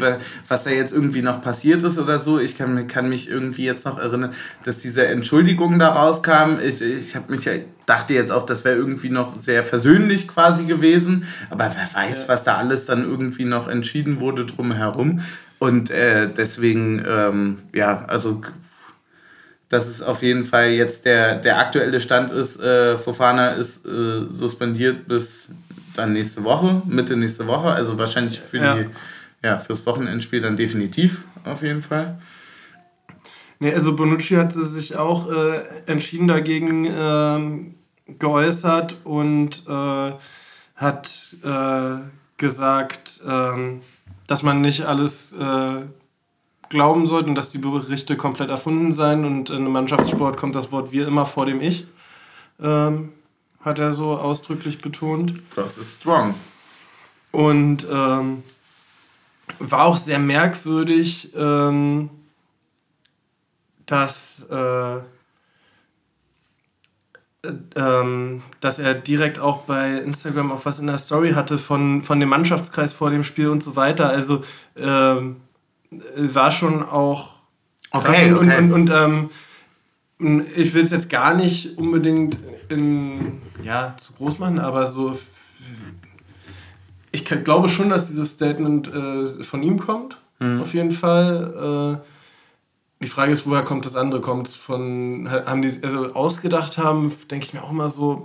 A: was da jetzt irgendwie noch passiert ist oder so. Ich kann, kann mich irgendwie jetzt noch erinnern, dass diese Entschuldigung da rauskam. Ich, ich habe mich dachte jetzt auch, das wäre irgendwie noch sehr versöhnlich quasi gewesen. Aber wer weiß, was da alles dann irgendwie noch entschieden wurde drumherum. Und äh, deswegen, ähm, ja, also dass es auf jeden Fall jetzt der, der aktuelle Stand ist. Äh, Fofana ist äh, suspendiert bis dann nächste Woche, Mitte nächste Woche. Also wahrscheinlich für ja. die, ja, fürs Wochenendspiel dann definitiv auf jeden Fall.
B: Nee, also Bonucci hat sich auch äh, entschieden dagegen ähm, geäußert und äh, hat äh, gesagt, ähm, dass man nicht alles äh, glauben sollte und dass die Berichte komplett erfunden seien und in einem Mannschaftssport kommt das Wort wir immer vor dem Ich. Ähm, hat er so ausdrücklich betont.
A: Das ist strong.
B: Und ähm, war auch sehr merkwürdig, ähm, dass, äh, ähm, dass er direkt auch bei Instagram auch was in der Story hatte von, von dem Mannschaftskreis vor dem Spiel und so weiter. Also ähm, war schon auch krass okay, okay. und, und, und ähm, ich will es jetzt gar nicht unbedingt in, ja, zu groß machen, aber so ich glaube schon, dass dieses Statement äh, von ihm kommt, mhm. auf jeden Fall. Äh, die Frage ist, woher kommt das andere? Kommt von, haben die, also ausgedacht haben, denke ich mir auch immer so,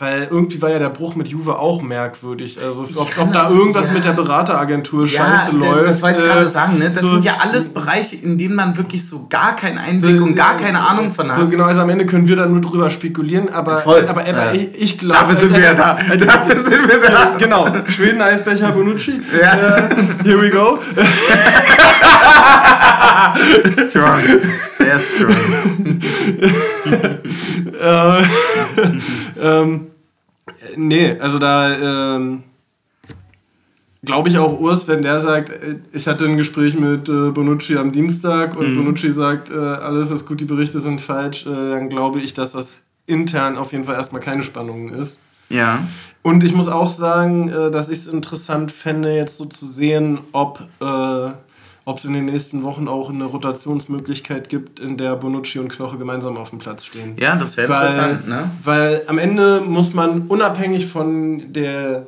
B: weil irgendwie war ja der Bruch mit Juve auch merkwürdig. Also ob, ob da irgendwas ja. mit der Berateragentur scheiße ja, läuft. Das wollte ich
A: gerade äh, sagen, ne? Das so, sind ja alles Bereiche, in denen man wirklich so gar keinen Einblick so, und gar keine Ahnung von hat.
B: So genau, also am Ende können wir da nur drüber spekulieren, aber, Voll. aber, aber ja. ich, ich glaube.
A: Dafür sind wir ja da.
B: Äh, Dafür sind wir da. Genau. Schweden Eisbecher Bonucci. Ja. Uh, here we go. (laughs) strong. Sehr strong. äh, (laughs) ähm, nee, also da ähm, glaube ich auch Urs, wenn der sagt, äh, ich hatte ein Gespräch mit äh, Bonucci am Dienstag und mhm. Bonucci sagt, äh, alles ist gut, die Berichte sind falsch, äh, dann glaube ich, dass das intern auf jeden Fall erstmal keine Spannung ist.
A: Ja.
B: Und ich muss auch sagen, äh, dass ich es interessant fände, jetzt so zu sehen, ob äh, ob es in den nächsten Wochen auch eine Rotationsmöglichkeit gibt, in der Bonucci und Knoche gemeinsam auf dem Platz stehen.
A: Ja, das wäre interessant, ne?
B: Weil am Ende muss man unabhängig von der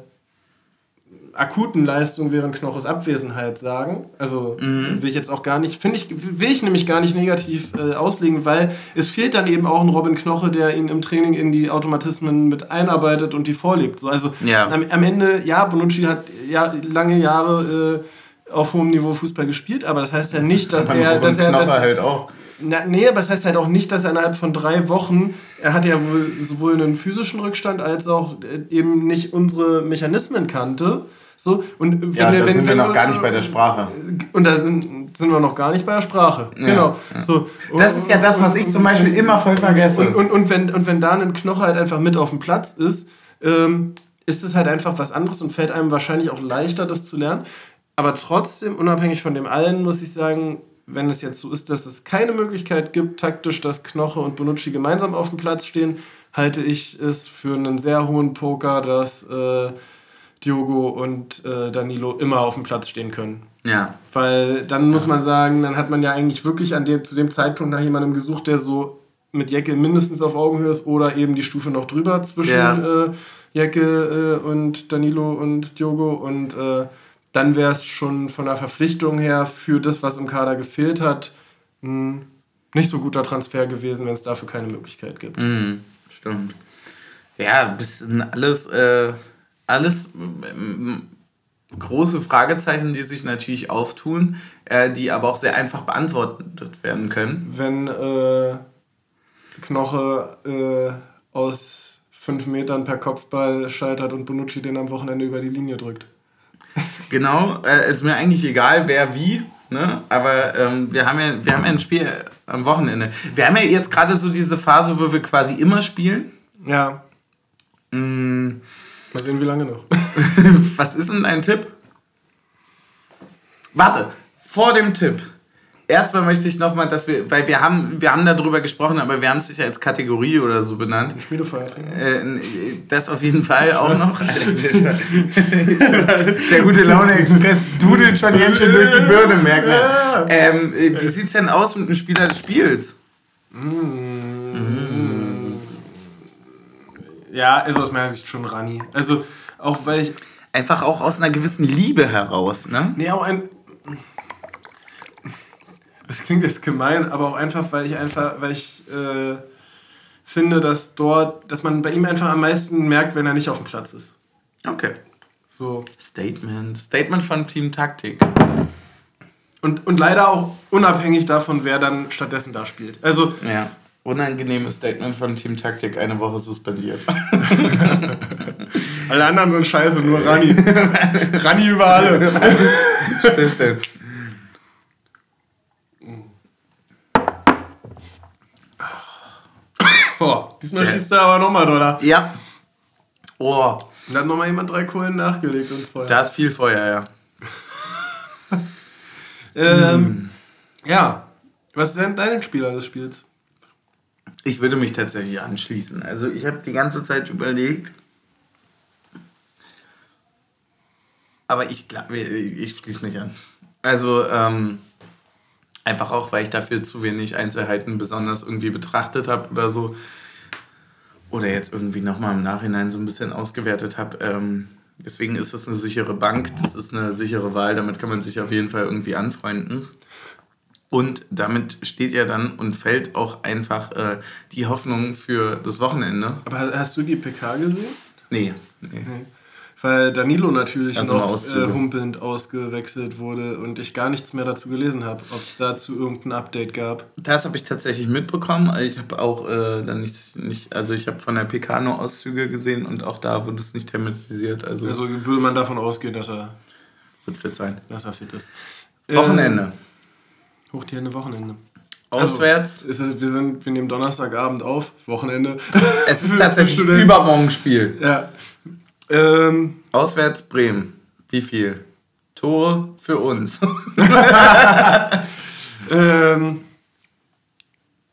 B: akuten Leistung während Knoches Abwesenheit sagen. Also mhm. will ich jetzt auch gar nicht, finde ich, will ich nämlich gar nicht negativ äh, auslegen, weil es fehlt dann eben auch ein Robin Knoche, der ihn im Training in die Automatismen mit einarbeitet und die vorlebt. So, also ja. am, am, Ende, ja, Bonucci hat ja lange Jahre äh, auf hohem Niveau Fußball gespielt, aber das heißt ja nicht, dass er. Dass er dass, halt auch. Na, nee, aber das heißt halt auch nicht, dass er innerhalb von drei Wochen, er hat ja wohl sowohl einen physischen Rückstand als auch äh, eben nicht unsere Mechanismen kannte. So, und
A: ja, da wenn, sind wir noch gar nicht bei der Sprache.
B: Und da sind, sind wir noch gar nicht bei der Sprache. Ja, genau. Ja. So,
A: das ist ja das, was ich zum Beispiel immer voll vergesse.
B: Und, und, und, wenn, und wenn da ein Knoche halt einfach mit auf dem Platz ist, ähm, ist es halt einfach was anderes und fällt einem wahrscheinlich auch leichter, das zu lernen. Aber trotzdem, unabhängig von dem allen, muss ich sagen, wenn es jetzt so ist, dass es keine Möglichkeit gibt, taktisch, dass Knoche und Bonucci gemeinsam auf dem Platz stehen, halte ich es für einen sehr hohen Poker, dass äh, Diogo und äh, Danilo immer auf dem Platz stehen können.
A: Ja.
B: Weil dann muss man sagen, dann hat man ja eigentlich wirklich an dem, zu dem Zeitpunkt nach jemandem gesucht, der so mit Jecke mindestens auf Augenhöhe ist oder eben die Stufe noch drüber zwischen ja. äh, Jecke äh, und Danilo und Diogo und äh, dann wäre es schon von der Verpflichtung her für das, was im Kader gefehlt hat, ein nicht so guter Transfer gewesen, wenn es dafür keine Möglichkeit gibt.
A: Mm, stimmt. Ja, das sind alles, äh, alles äh, große Fragezeichen, die sich natürlich auftun, äh, die aber auch sehr einfach beantwortet werden können.
B: Wenn äh, Knoche äh, aus fünf Metern per Kopfball scheitert und Bonucci den am Wochenende über die Linie drückt.
A: Genau, äh, ist mir eigentlich egal, wer wie. Ne? Aber ähm, wir, haben ja, wir haben ja ein Spiel am Wochenende. Wir haben ja jetzt gerade so diese Phase, wo wir quasi immer spielen.
B: Ja. Mm. Mal sehen, wie lange noch. (laughs)
A: Was ist denn dein Tipp? Warte, vor dem Tipp erstmal möchte ich nochmal, dass wir, weil wir haben, wir haben darüber gesprochen, aber wir haben es sicher als Kategorie oder so benannt.
B: Schmiedefeiertag.
A: Äh, das auf jeden Fall auch noch. (laughs) Der gute Laune Express dudelt schon Händchen durch die Birne, merkt man. Ähm, wie sieht es denn aus mit dem Spieler des Spiels?
B: Mm. Ja, ist aus meiner Sicht schon Rani. Also, auch weil ich.
A: Einfach auch aus einer gewissen Liebe heraus, ne?
B: Nee, auch ein das klingt jetzt gemein, aber auch einfach, weil ich einfach, weil ich äh, finde, dass dort, dass man bei ihm einfach am meisten merkt, wenn er nicht auf dem Platz ist.
A: Okay.
B: So.
A: Statement. Statement von Team Taktik.
B: Und, und leider auch unabhängig davon, wer dann stattdessen da spielt. Also.
A: Ja. Unangenehmes Statement von Team Taktik, eine Woche suspendiert. (laughs)
B: alle anderen sind scheiße, nur Rani. (laughs) Rani über alle. (laughs)
A: Stimmt.
B: Boah, diesmal schießt er aber nochmal Dollar.
A: Ja. Oh.
B: Da hat nochmal jemand drei Kohlen nachgelegt ins Feuer.
A: Da ist viel Feuer, ja. (laughs)
B: Ähm, Ja. Was ist denn dein Spieler des Spiels?
A: Ich würde mich tatsächlich anschließen. Also ich habe die ganze Zeit überlegt. Aber ich glaube, ich schließe mich an. Also ähm, einfach auch, weil ich dafür zu wenig Einzelheiten besonders irgendwie betrachtet habe oder so. Oder jetzt irgendwie nochmal im Nachhinein so ein bisschen ausgewertet habe. Ähm, deswegen ist das eine sichere Bank, das ist eine sichere Wahl, damit kann man sich auf jeden Fall irgendwie anfreunden. Und damit steht ja dann und fällt auch einfach äh, die Hoffnung für das Wochenende.
B: Aber hast du die PK gesehen?
A: Nee, nee.
B: Nee. Weil Danilo natürlich
A: Also nur
B: noch äh, humpelnd ausgewechselt wurde und ich gar nichts mehr dazu gelesen habe, ob es dazu irgendein Update gab.
A: Das habe ich tatsächlich mitbekommen. Ich habe auch äh, dann nicht, nicht, also ich habe von der nur Auszüge gesehen und auch da wurde es nicht thematisiert. Also,
B: Also würde man davon ausgehen, dass er,
A: wird fit sein.
B: dass er fit ist.
A: Wochenende.
B: Ähm, hoch die Hände Wochenende.
A: Auswärts.
B: Also, ist es, wir, sind, wir nehmen Donnerstagabend auf, Wochenende.
A: Es ist tatsächlich (laughs)
B: Studenten.
A: Übermorgenspiel.
B: Ja. Ähm,
A: Auswärts Bremen. Wie viel? Tore für uns. (laughs)
B: ähm,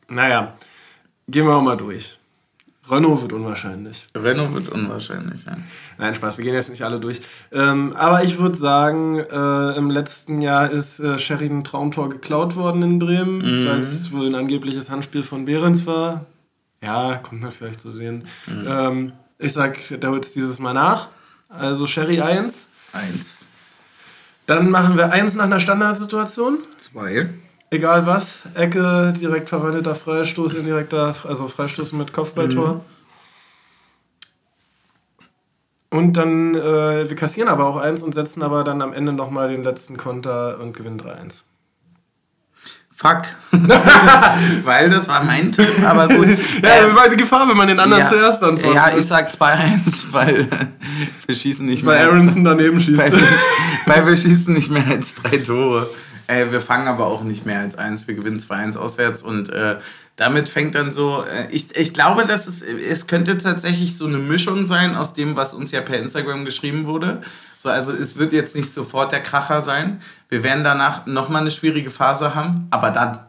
B: naja, gehen wir mal durch. Renault wird unwahrscheinlich.
A: Renault wird unwahrscheinlich. Ja.
B: Nein, Spaß, wir gehen jetzt nicht alle durch. Ähm, aber ich würde sagen, äh, im letzten Jahr ist äh, Sherry ein Traumtor geklaut worden in Bremen,
A: Mhm.
B: weil es wohl ein angebliches Handspiel von Behrens war. Ja, kommt man vielleicht so sehen.
A: Mhm.
B: Ähm, ich sag, der holt es dieses Mal nach. Also Sherry 1.
A: Eins,
B: Dann machen wir 1 nach einer Standardsituation.
A: zwei,
B: Egal was. Ecke, direkt verwandelter Freistoß, indirekter, also Freistoß mit Kopfballtor. Und dann, äh, wir kassieren aber auch eins und setzen aber dann am Ende nochmal den letzten Konter und gewinnen 3-1.
A: Fuck. (laughs) Weil das war mein Tipp, aber gut. (laughs)
B: Ja,
A: Ähm,
B: war die Gefahr, wenn man den anderen
A: ja,
B: zuerst antwortet.
A: Ja, ich sag 2-1, (laughs) weil wir schießen nicht
B: Weil
A: mehr. als-
B: Aronson daneben schießt.
A: Weil, wir- weil wir schießen nicht mehr als drei Tore. Äh, wir fangen aber auch nicht mehr als eins. Wir gewinnen 2-1 auswärts und äh, damit fängt dann so. Äh, ich, ich glaube, dass es, es könnte tatsächlich so eine Mischung sein aus dem, was uns ja per Instagram geschrieben wurde. So, also es wird jetzt nicht sofort der Kracher sein. Wir werden danach nochmal eine schwierige Phase haben, aber dann,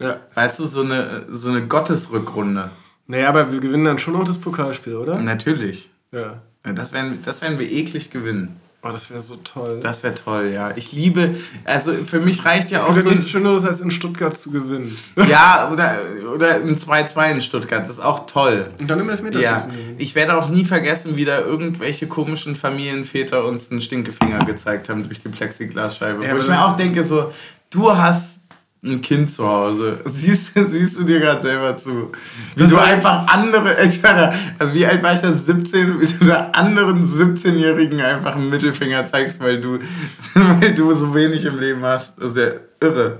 B: ja.
A: weißt du, so eine, so eine Gottesrückrunde.
B: Naja, aber wir gewinnen dann schon auch das Pokalspiel, oder?
A: Natürlich.
B: Ja,
A: Das werden, das werden wir eklig gewinnen.
B: Oh, das wäre so toll.
A: Das wäre toll, ja. Ich liebe, also für mich reicht ja
B: es
A: auch
B: gibt
A: so
B: ja nichts Schöneres, als in Stuttgart zu gewinnen. (laughs)
A: Ja, oder, oder ein 2-2 in Stuttgart, das ist auch toll.
B: Und dann im
A: Ja,
B: Elfmeterschießen.
A: ich werde auch nie vergessen, wie da irgendwelche komischen Familienväter uns einen Stinkefinger gezeigt haben durch die Plexiglasscheibe.
B: Ja,
A: wo ich mir auch denke, so, du hast ein Kind zu Hause. (laughs) Siehst, siehst du dir gerade selber zu. Wie
B: Das
A: du
B: war-
A: einfach andere, (laughs) ich meine, also wie alt war ich da? 17, wie du da anderen 17-Jährigen einfach einen Mittelfinger zeigst, weil du, (laughs) weil du so wenig im Leben hast. Das ist ja irre.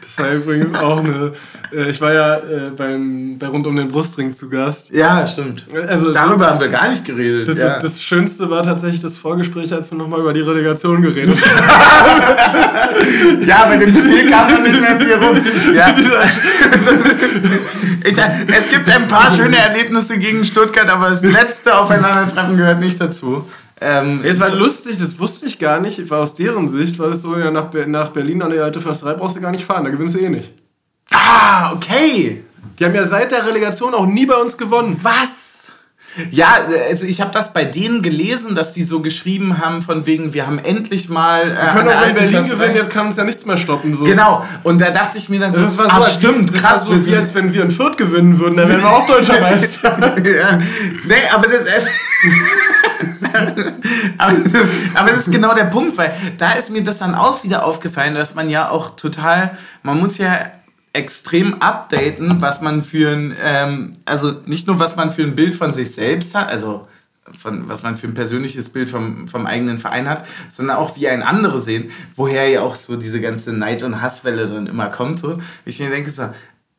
B: Das war übrigens auch eine. Äh, ich war ja äh, beim, bei Rund um den Brustring zu Gast.
A: Ja, stimmt.
B: Also
A: Darüber haben wir gar nicht geredet.
B: das,
A: ja.
B: das, Schönste war tatsächlich das Vorgespräch, als wir nochmal über die Relegation geredet (laughs) haben.
A: Ja, bei dem Spiel kam man nicht mehr viel rum. Ja. (laughs) (laughs) es gibt ein paar schöne Erlebnisse gegen Stuttgart, aber das letzte Aufeinandertreffen gehört nicht dazu. Ähm,
B: Es war lustig, das wusste ich gar nicht. War aus deren Sicht, war das so, ja, nach, nach Berlin an die alte Försterei brauchst du gar nicht fahren, da gewinnst du eh nicht.
A: ah, okay.
B: Die haben ja seit der Relegation auch nie bei uns gewonnen.
A: Was? Ja, also ich habe das bei denen gelesen, dass die so geschrieben haben, von wegen, wir haben endlich mal. Äh,
B: Wir können
A: der
B: auch in Berlin
A: Försterei-
B: gewinnen, jetzt kann uns ja nichts mehr stoppen. So.
A: Genau, und da dachte ich mir dann so,
B: Das war so, als-
A: stimmt,
B: das
A: krass,
B: war so wie wenn wir in Fürth gewinnen würden, dann wären wir auch deutscher (laughs) Meister.
A: ja. Nee, aber das, (laughs) (laughs) aber, aber das ist genau der Punkt, weil da ist mir das dann auch wieder aufgefallen, dass man ja auch total, man muss ja extrem updaten, was man für ein, ähm, also nicht nur was man für ein Bild von sich selbst hat, also von, was man für ein persönliches Bild vom, vom eigenen Verein hat, sondern auch wie ein andere sehen, woher ja auch so diese ganze Neid- und Hasswelle dann immer kommt. So. Ich denke so,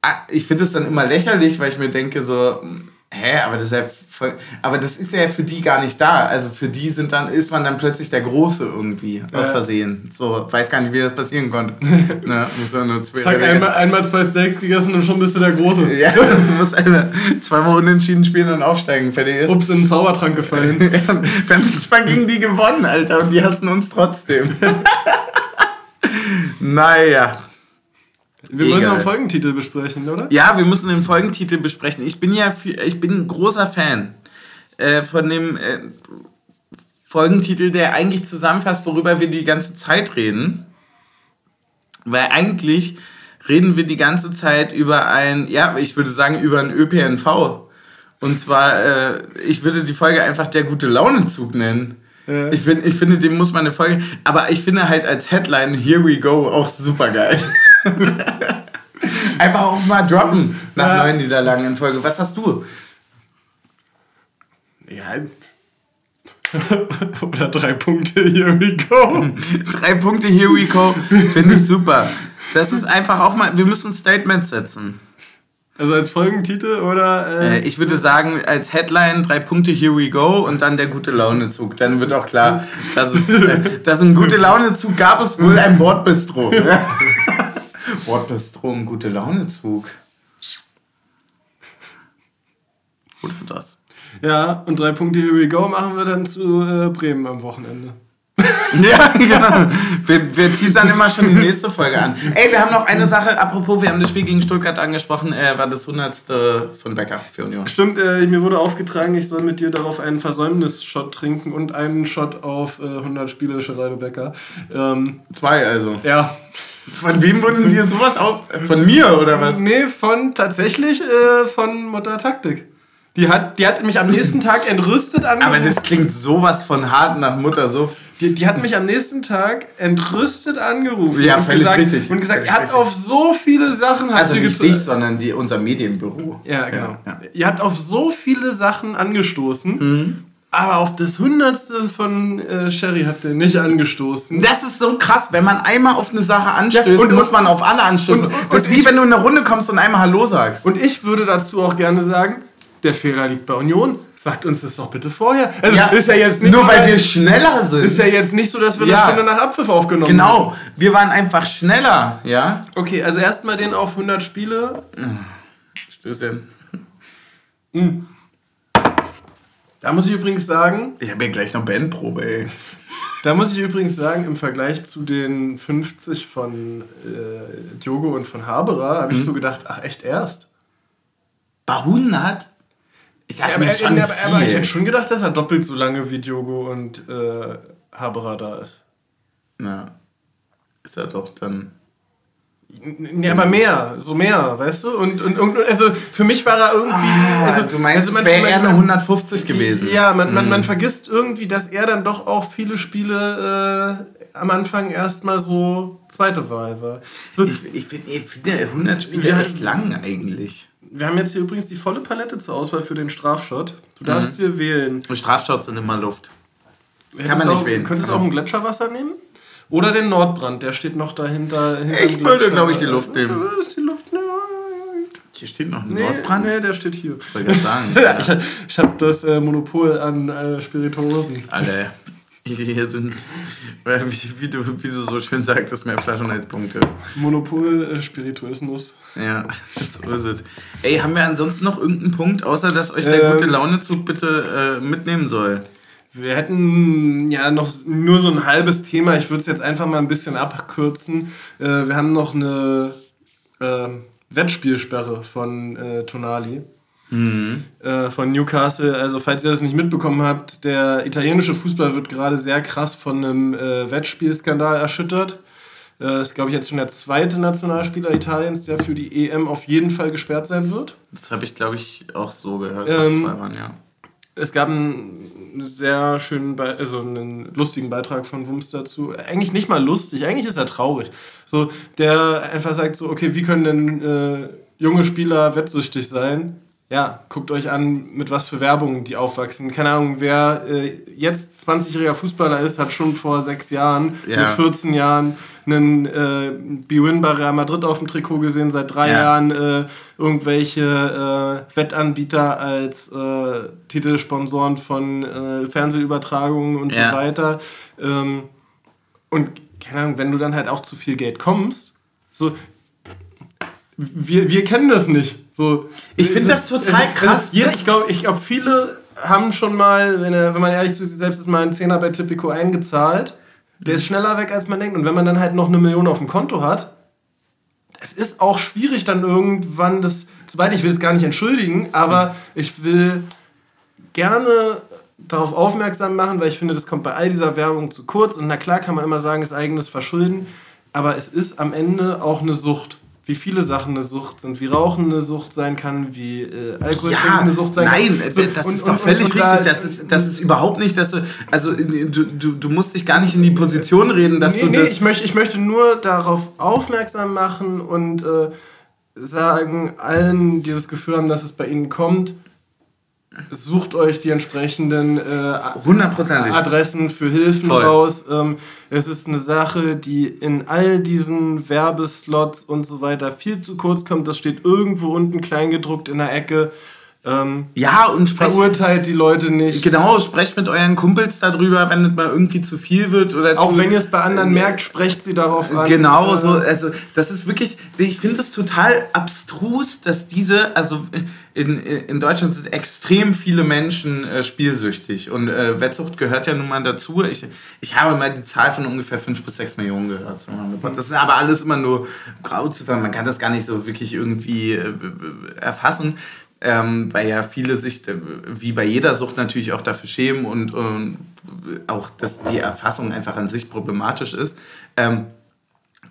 A: ah, ich finde es dann immer lächerlich, weil ich mir denke so, Hä, aber das ist ja voll, aber das ist ja für die gar nicht da. Also für die sind dann, ist man dann plötzlich der Große irgendwie, aus
B: Ja.
A: Versehen. So, weiß gar nicht, wie das passieren konnte. (laughs) ne, muss ja nur zwei
B: Zack, einmal, einmal zwei Steaks gegessen und schon bist du der Große. (laughs)
A: Ja, du musst einmal zweimal unentschieden spielen und aufsteigen, fertig ist.
B: Ups, in den Zaubertrank gefallen.
A: Wir haben diesmal gegen die gewonnen, Alter, und die hassen uns trotzdem. (laughs) naja.
B: Wir
A: Egal.
B: noch Folgentitel besprechen, oder?
A: Ja, wir müssen den Folgentitel besprechen. Ich bin ja für, ich bin ein großer Fan äh, von dem äh, Folgentitel, der eigentlich zusammenfasst, worüber wir die ganze Zeit reden. Weil eigentlich reden wir die ganze Zeit über ein, ja, ich würde sagen, über ein ÖPNV. Und zwar, äh, ich würde die Folge einfach der gute Launezug nennen.
B: Ja.
A: Ich, find, ich finde, dem muss man eine Folge. Aber ich finde halt als Headline Here We Go auch super geil. (laughs) Einfach auch mal droppen nach
B: Ja.
A: neun Niederlagen in Folge. Was hast du?
B: Ja. (laughs) oder drei Punkte, here we go. (laughs)
A: Drei Punkte Here We Go. Finde ich super. Das ist einfach auch mal. Wir müssen ein Statement setzen.
B: Also als Folgentitel oder.
A: Äh, ich würde sagen, als Headline drei Punkte Here We Go und dann der gute Launezug. Dann wird auch klar, dass es, äh, dass ein gute Launezug gab es wohl ein Bordbistro. Bordbistro, ein gute Launezug. Oder das?
B: ja, und drei Punkte, here we go machen wir dann zu äh, Bremen am Wochenende. (laughs)
A: Ja, genau. Wir, wir teasern immer schon die nächste Folge an. Ey, wir haben noch eine Sache, apropos, wir haben das Spiel gegen Stuttgart angesprochen, äh, war das 100. von Becker für Union.
B: Stimmt, äh, mir wurde aufgetragen, ich soll mit dir darauf einen Versäumnis-Shot trinken und einen Shot auf äh, 100 Spiele Schalke Becker. Ähm,
A: Zwei also.
B: ja.
A: Von wem wurden dir sowas auf? Von mir oder was?
B: Nee, von tatsächlich äh, von Mutter Taktik. Die hat, die hat mich am nächsten Tag entrüstet angerufen.
A: Aber das klingt sowas von hart nach Mutter so.
B: Die, die hat mich am nächsten Tag entrüstet angerufen.
A: Ja, völlig
B: gesagt,
A: richtig.
B: Und gesagt, ihr habt auf so viele Sachen...
A: Also nicht dich, sondern die, unser Medienbüro.
B: Ja, genau.
A: Ja,
B: Ihr habt auf so viele Sachen angestoßen, aber auf das Hundertste von äh, Sherry habt ihr nicht angestoßen.
A: Das ist so krass, wenn man einmal auf eine Sache anstößt,
B: Ja, und-
A: muss man auf alle anstoßen.
B: und- und-
A: das ist wie wenn du in eine Runde kommst und einmal Hallo sagst.
B: Und ich würde dazu auch gerne sagen, der Fehler liegt bei Union. Sagt uns das doch bitte vorher. Also ist ja jetzt nicht
A: nur
B: so,
A: weil wir schneller sind.
B: ist ja jetzt nicht so, dass wir
A: Ja.
B: eine Stunde nach Abpfiff aufgenommen
A: genau, wir waren einfach schneller, ja?
B: Okay, also erstmal den auf 100 Spiele.
A: Stößchen.
B: Da muss ich übrigens sagen,
A: Ich habe ja gleich noch Bandprobe, ey.
B: da muss ich übrigens sagen, im Vergleich zu den 50 von äh, Diogo und von Haberer, habe ich so gedacht, ach echt erst?
A: Bei 100? Ich sag
B: Ja,
A: mir
B: aber,
A: schon
B: aber, aber ich hätte schon gedacht, dass er doppelt so lange wie Diogo und äh, Haberer da ist.
A: Na, ist er doch dann...
B: Nee, aber mehr, so mehr, weißt du? Und, und, und also für mich war er irgendwie. also,
A: Ah, du meinst,
B: also man-
A: es wäre
B: man-
A: eher eine
B: man-
A: 150 gewesen.
B: Ja, man, man,
A: Mhm.
B: man vergisst irgendwie, dass er dann doch auch viele Spiele äh, am Anfang erstmal so zweite Wahl war. So,
A: Ich, ich finde ich find ja 100 Spiele
B: Ja.
A: echt lang eigentlich.
B: wir haben jetzt hier übrigens die volle Palette zur Auswahl für den Strafshot. Du
A: Mhm.
B: darfst dir wählen.
A: Strafshots sind immer Luft.
B: Hättest
A: man nicht
B: auch,
A: wählen.
B: Könntest
A: Kann
B: auch
A: man
B: ein Gletscherwasser nehmen? Oder den Nordbrand, der steht noch dahinter. hinter
A: Ich würde,
B: Gletscher.
A: glaub ich, die Luft nehmen.
B: Du würdest die Luft nehmen.
A: Hier steht noch ein
B: Nee,
A: Nordbrand.
B: nee, der steht hier.
A: Ich wollte gerade sagen.
B: Ich, (laughs)
A: ja.
B: ich habe das äh, Monopol an äh, Spirituosen.
A: Alle. Hier sind, äh, wie, wie, du, wie du so schön sagtest, mehr Flaschen als Punkte.
B: Monopol äh, Spirituismus.
A: Ja, (laughs) so ist es. Ey, haben wir ansonsten noch irgendeinen Punkt, außer dass euch der
B: Ähm.
A: gute Launezug bitte äh, mitnehmen soll?
B: Wir hätten ja noch nur so ein halbes Thema. Ich würde es jetzt einfach mal ein bisschen abkürzen. Äh, wir haben noch eine ähm, Wettspielsperre von äh, Tonali. Äh, von Newcastle. Also, falls ihr das nicht mitbekommen habt, der italienische Fußball wird gerade sehr krass von einem äh, Wettspielskandal erschüttert. Äh, ist, glaube ich, jetzt schon der zweite Nationalspieler Italiens, der für die EM auf jeden Fall gesperrt sein wird.
A: Das habe ich, glaube ich, auch so gehört. dass
B: Ähm,
A: zwei waren, ja.
B: Es gab einen sehr schönen, Be also einen lustigen Beitrag von Wumms dazu. Eigentlich nicht mal lustig, eigentlich ist er traurig. So, der einfach sagt so, okay, wie können denn äh, junge Spieler wettsüchtig sein? ja, guckt euch an, mit was für Werbung die aufwachsen. Keine Ahnung, wer äh, jetzt 20-jähriger Fußballer ist, hat schon vor sechs Jahren, ja. mit 14 Jahren, einen äh, B-Win bei Real Madrid auf dem Trikot gesehen, seit drei ja. Jahren äh, irgendwelche äh, Wettanbieter als äh, Titelsponsoren von äh, Fernsehübertragungen und ja. so weiter. Ähm, und keine Ahnung, wenn du dann halt auch zu viel Geld kommst, so, wir, wir kennen das nicht. So,
A: ich finde das total krass.
B: Jeder, ich glaube, ich glaub, viele haben schon mal, wenn, er, wenn man ehrlich zu sich selbst ist, mal einen Zehner bei Tipico eingezahlt. Der ist schneller weg, als man denkt. Und wenn man dann halt noch eine Million auf dem Konto hat, es ist auch schwierig dann irgendwann das, soweit ich will es gar nicht entschuldigen, aber ich will gerne darauf aufmerksam machen, weil ich finde, das kommt bei all dieser Werbung zu kurz. Und na klar kann man immer sagen, es ist eigenes Verschulden, aber es ist am Ende auch eine Sucht wie viele Sachen eine Sucht sind, wie Rauchen eine Sucht sein kann, wie äh, Alkohol ja, eine Sucht sein
A: nein,
B: kann.
A: Nein, das und, ist und, doch völlig und, richtig. Das ist, das ist überhaupt nicht, dass du, also du, du, du musst dich gar nicht in die Position reden, dass
B: nee,
A: du
B: nee,
A: das...
B: Ich möchte, ich möchte nur darauf aufmerksam machen und äh, sagen allen, die das Gefühl haben, dass es bei ihnen kommt, sucht euch die entsprechenden äh, Adressen für Hilfen Voll. raus. Ähm, es ist eine Sache, die in all diesen Werbeslots und so weiter viel zu kurz kommt. Das steht irgendwo unten kleingedruckt in der Ecke. Ähm,
A: ja, und
B: sprecht, verurteilt die Leute nicht.
A: Genau, sprecht mit euren Kumpels darüber, wenn es mal irgendwie zu viel wird. Oder
B: Auch
A: zu,
B: wenn ihr es bei anderen äh, merkt, sprecht sie darauf
A: an. Genau, äh, so, also das ist wirklich, ich finde es total abstrus, dass diese, also in, in Deutschland sind extrem viele Menschen äh, spielsüchtig und äh, Wettsucht gehört ja nun mal dazu. Ich, ich habe mal die Zahl von ungefähr 5 bis 6 Millionen gehört. Das ist aber alles immer nur Grauziffern, man kann das gar nicht so wirklich irgendwie äh, erfassen ähm, weil ja viele sich, äh, wie bei jeder Sucht, natürlich auch dafür schämen und, und auch, dass die Erfassung einfach an sich problematisch ist. Ähm,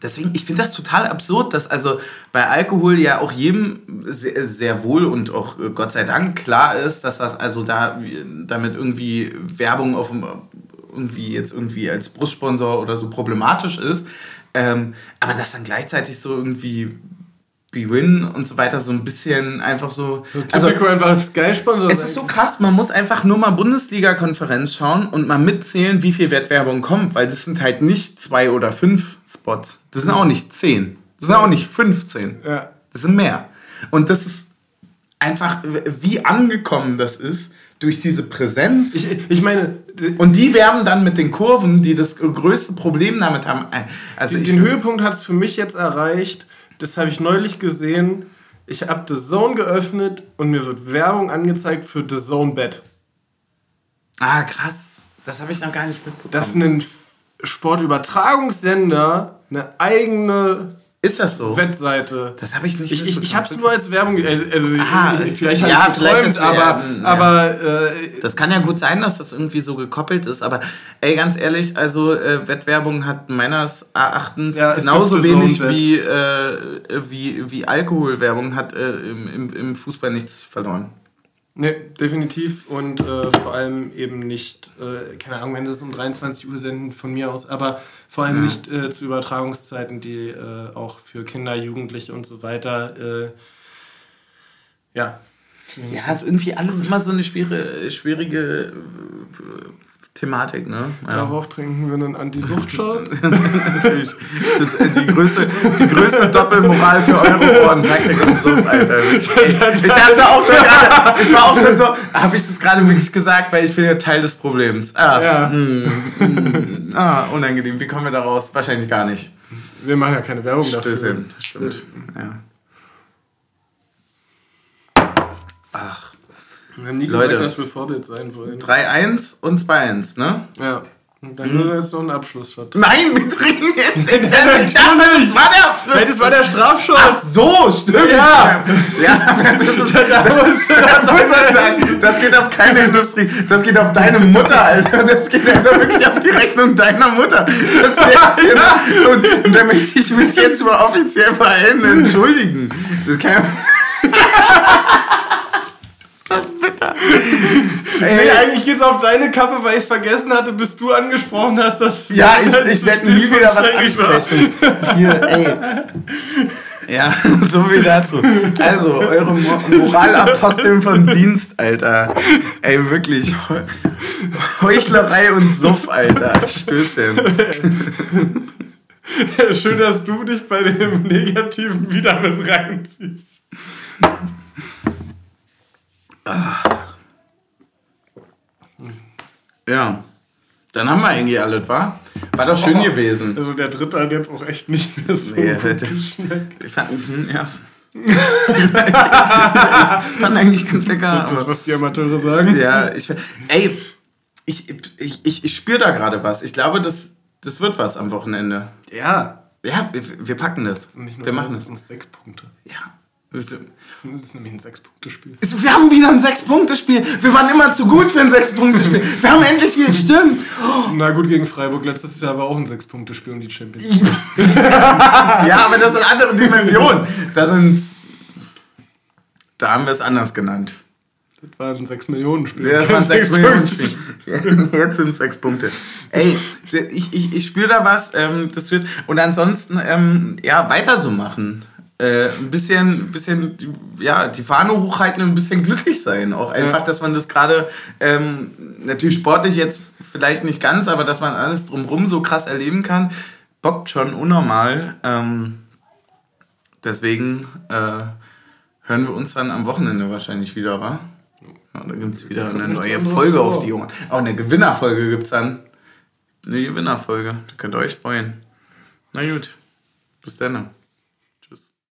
A: deswegen, ich finde das total absurd, dass also bei Alkohol ja auch jedem sehr, sehr, wohl und auch äh, Gott sei Dank klar ist, dass das also da damit irgendwie Werbung auf irgendwie jetzt irgendwie als Brustsponsor oder so problematisch ist. Ähm, aber dass dann gleichzeitig so irgendwie Win und so weiter so ein bisschen einfach so.
B: so also einfach als Sky-Sponsor.
A: Es ist so krass, man muss einfach nur mal Bundesliga-Konferenz schauen und mal mitzählen, wie viel Wettwerbung kommt, weil das sind halt nicht zwei oder fünf Spots. Das sind auch nicht zehn. Das sind auch nicht 15.
B: Ja.
A: Das sind mehr. Und das ist einfach, wie angekommen das ist durch diese Präsenz.
B: Ich, ich meine.
A: Und die werben dann mit den Kurven, die das größte Problem damit haben.
B: Also den Höhepunkt hat es für mich jetzt erreicht das habe ich neulich gesehen. Ich habe The Zone geöffnet und mir wird Werbung angezeigt für The Zone Bed.
A: Ah, krass. Das habe ich noch gar nicht mitbekommen.
B: Dass ein Sportübertragungssender eine eigene
A: ist das so?
B: Wettseite.
A: Das habe ich nicht.
B: Ich, ich, ich habe es nur als Werbung. Also, also Aha, vielleicht habe ja, ich geträumt, aber, ja, aber äh,
A: das kann ja gut sein, dass das irgendwie so gekoppelt ist. Aber ey, ganz ehrlich, also äh, Wettwerbung hat meines Erachtens ja, genauso wenig wie, äh, wie wie Alkoholwerbung hat äh, im, im, im Fußball nichts verloren.
B: Ne, definitiv und äh, vor allem eben nicht, äh, keine Ahnung, wenn sie es um 23 Uhr senden, von mir aus, aber vor allem ja. nicht äh, zu Übertragungszeiten, die äh, auch für Kinder, Jugendliche und so weiter, äh, ja.
A: Ja, ist irgendwie alles immer so eine schwierige, schwierige Thematik, ne?
B: Ja. Darauf trinken wir einen Anti-Sucht-Shot. (laughs)
A: Natürlich. Das ist die größte, die größte Doppelmoral für eure Ohren. Taktik und so, Alter. (laughs) Ich, ich hatte auch schon (laughs) gerade, ich war auch schon so, habe ich das gerade wirklich gesagt, weil ich bin ja Teil des Problems. Ah, ja. Mm, mm, ah, unangenehm. Wie kommen wir da raus? Wahrscheinlich gar nicht.
B: Wir machen ja keine Werbung
A: Stößchen. dafür. Stimmt. Ja. Ach.
B: Wir haben nie Leute, gesagt, dass wir Vorbild sein wollen.
A: 3-1 und 2-1, ne?
B: Ja. Und dann mhm. jetzt noch ein Abschlussshot.
A: Nein, wir trinken jetzt. (laughs) ich dachte, das war der Abschluss.
B: Nein, das war der Strafschuss.
A: Ach so, stimmt.
B: Ja.
A: Ja, das ist (laughs) das, muss, das, sagen. Das geht auf keine Industrie. Das geht auf deine Mutter, Alter. Das geht einfach wirklich auf die Rechnung deiner Mutter. Das ist jetzt hier, und, und da möchte ich mich jetzt mal offiziell bei allen entschuldigen. Das kann das (laughs) bitter.
B: Ey, nee, eigentlich geht es auf deine Kappe, weil ich es vergessen hatte, bis du angesprochen hast, dass
A: Ja, ich, ich werde nie wieder was ansprechen. Hier, ey. Ja, (laughs) so viel dazu. Also, eure Mo Moralaposteln vom Dienst, Alter. Ey, wirklich. Heuchlerei und Suff, Alter. Stößchen. (laughs)
B: Schön, dass du dich bei dem Negativen wieder mit reinziehst.
A: Ja. Dann haben wir eigentlich alles, wa? War doch schön gewesen.
B: Also der dritte hat jetzt auch echt nicht mehr so
A: Nee,
B: gut geschmeckt.
A: Ich fand, hm, ja. (laughs) ich fand eigentlich ganz lecker.
B: Das, was die Amateure sagen.
A: Ja, ich. Ey, ich, ich, ich, ich spüre da gerade was. Ich glaube, das, das wird was am Wochenende.
B: Ja.
A: Ja, wir, wir packen das.
B: Nur
A: Wir
B: das,
A: machen
B: das
A: das.
B: sind sechs Punkte.
A: Ja.
B: Das ist nämlich ein Sechs-Punkte-Spiel.
A: Wir haben wieder ein Sechs-Punkte-Spiel. Wir waren immer zu gut für ein Sechs-Punkte-Spiel. Wir haben endlich wieder Stimmt.
B: Na gut, gegen Freiburg letztes Jahr war auch ein Sechs-Punkte-Spiel um die Champions (laughs) League.
A: Ja, aber das sind andere Dimensionen. Da sind's. Da haben wir es anders genannt.
B: Das war ein Sechs-Millionen-Spiel.
A: Ja, das Millionen
B: Sechs-Punkte-Spiel.
A: Spiele. (laughs) (laughs) Jetzt sind es sechs Punkte. Ey, ich, ich, ich spüre da was. Ähm, das wird, und ansonsten, ähm, ja, weiter so machen. Äh, ein bisschen, bisschen, die- ja, die Fahne hochhalten und ein bisschen glücklich sein. Auch einfach,
B: Ja.
A: dass man das gerade, ähm, natürlich sportlich jetzt vielleicht nicht ganz, aber dass man alles drumherum so krass erleben kann, bockt schon unnormal. Ähm, deswegen äh, hören wir uns dann am Wochenende wahrscheinlich wieder, wa? Ja, da gibt es wieder eine neue Folge auf die Ohren. Auch eine Gewinnerfolge gibt es dann. Eine Gewinnerfolge. Da könnt ihr euch freuen. Na gut. Bis dann.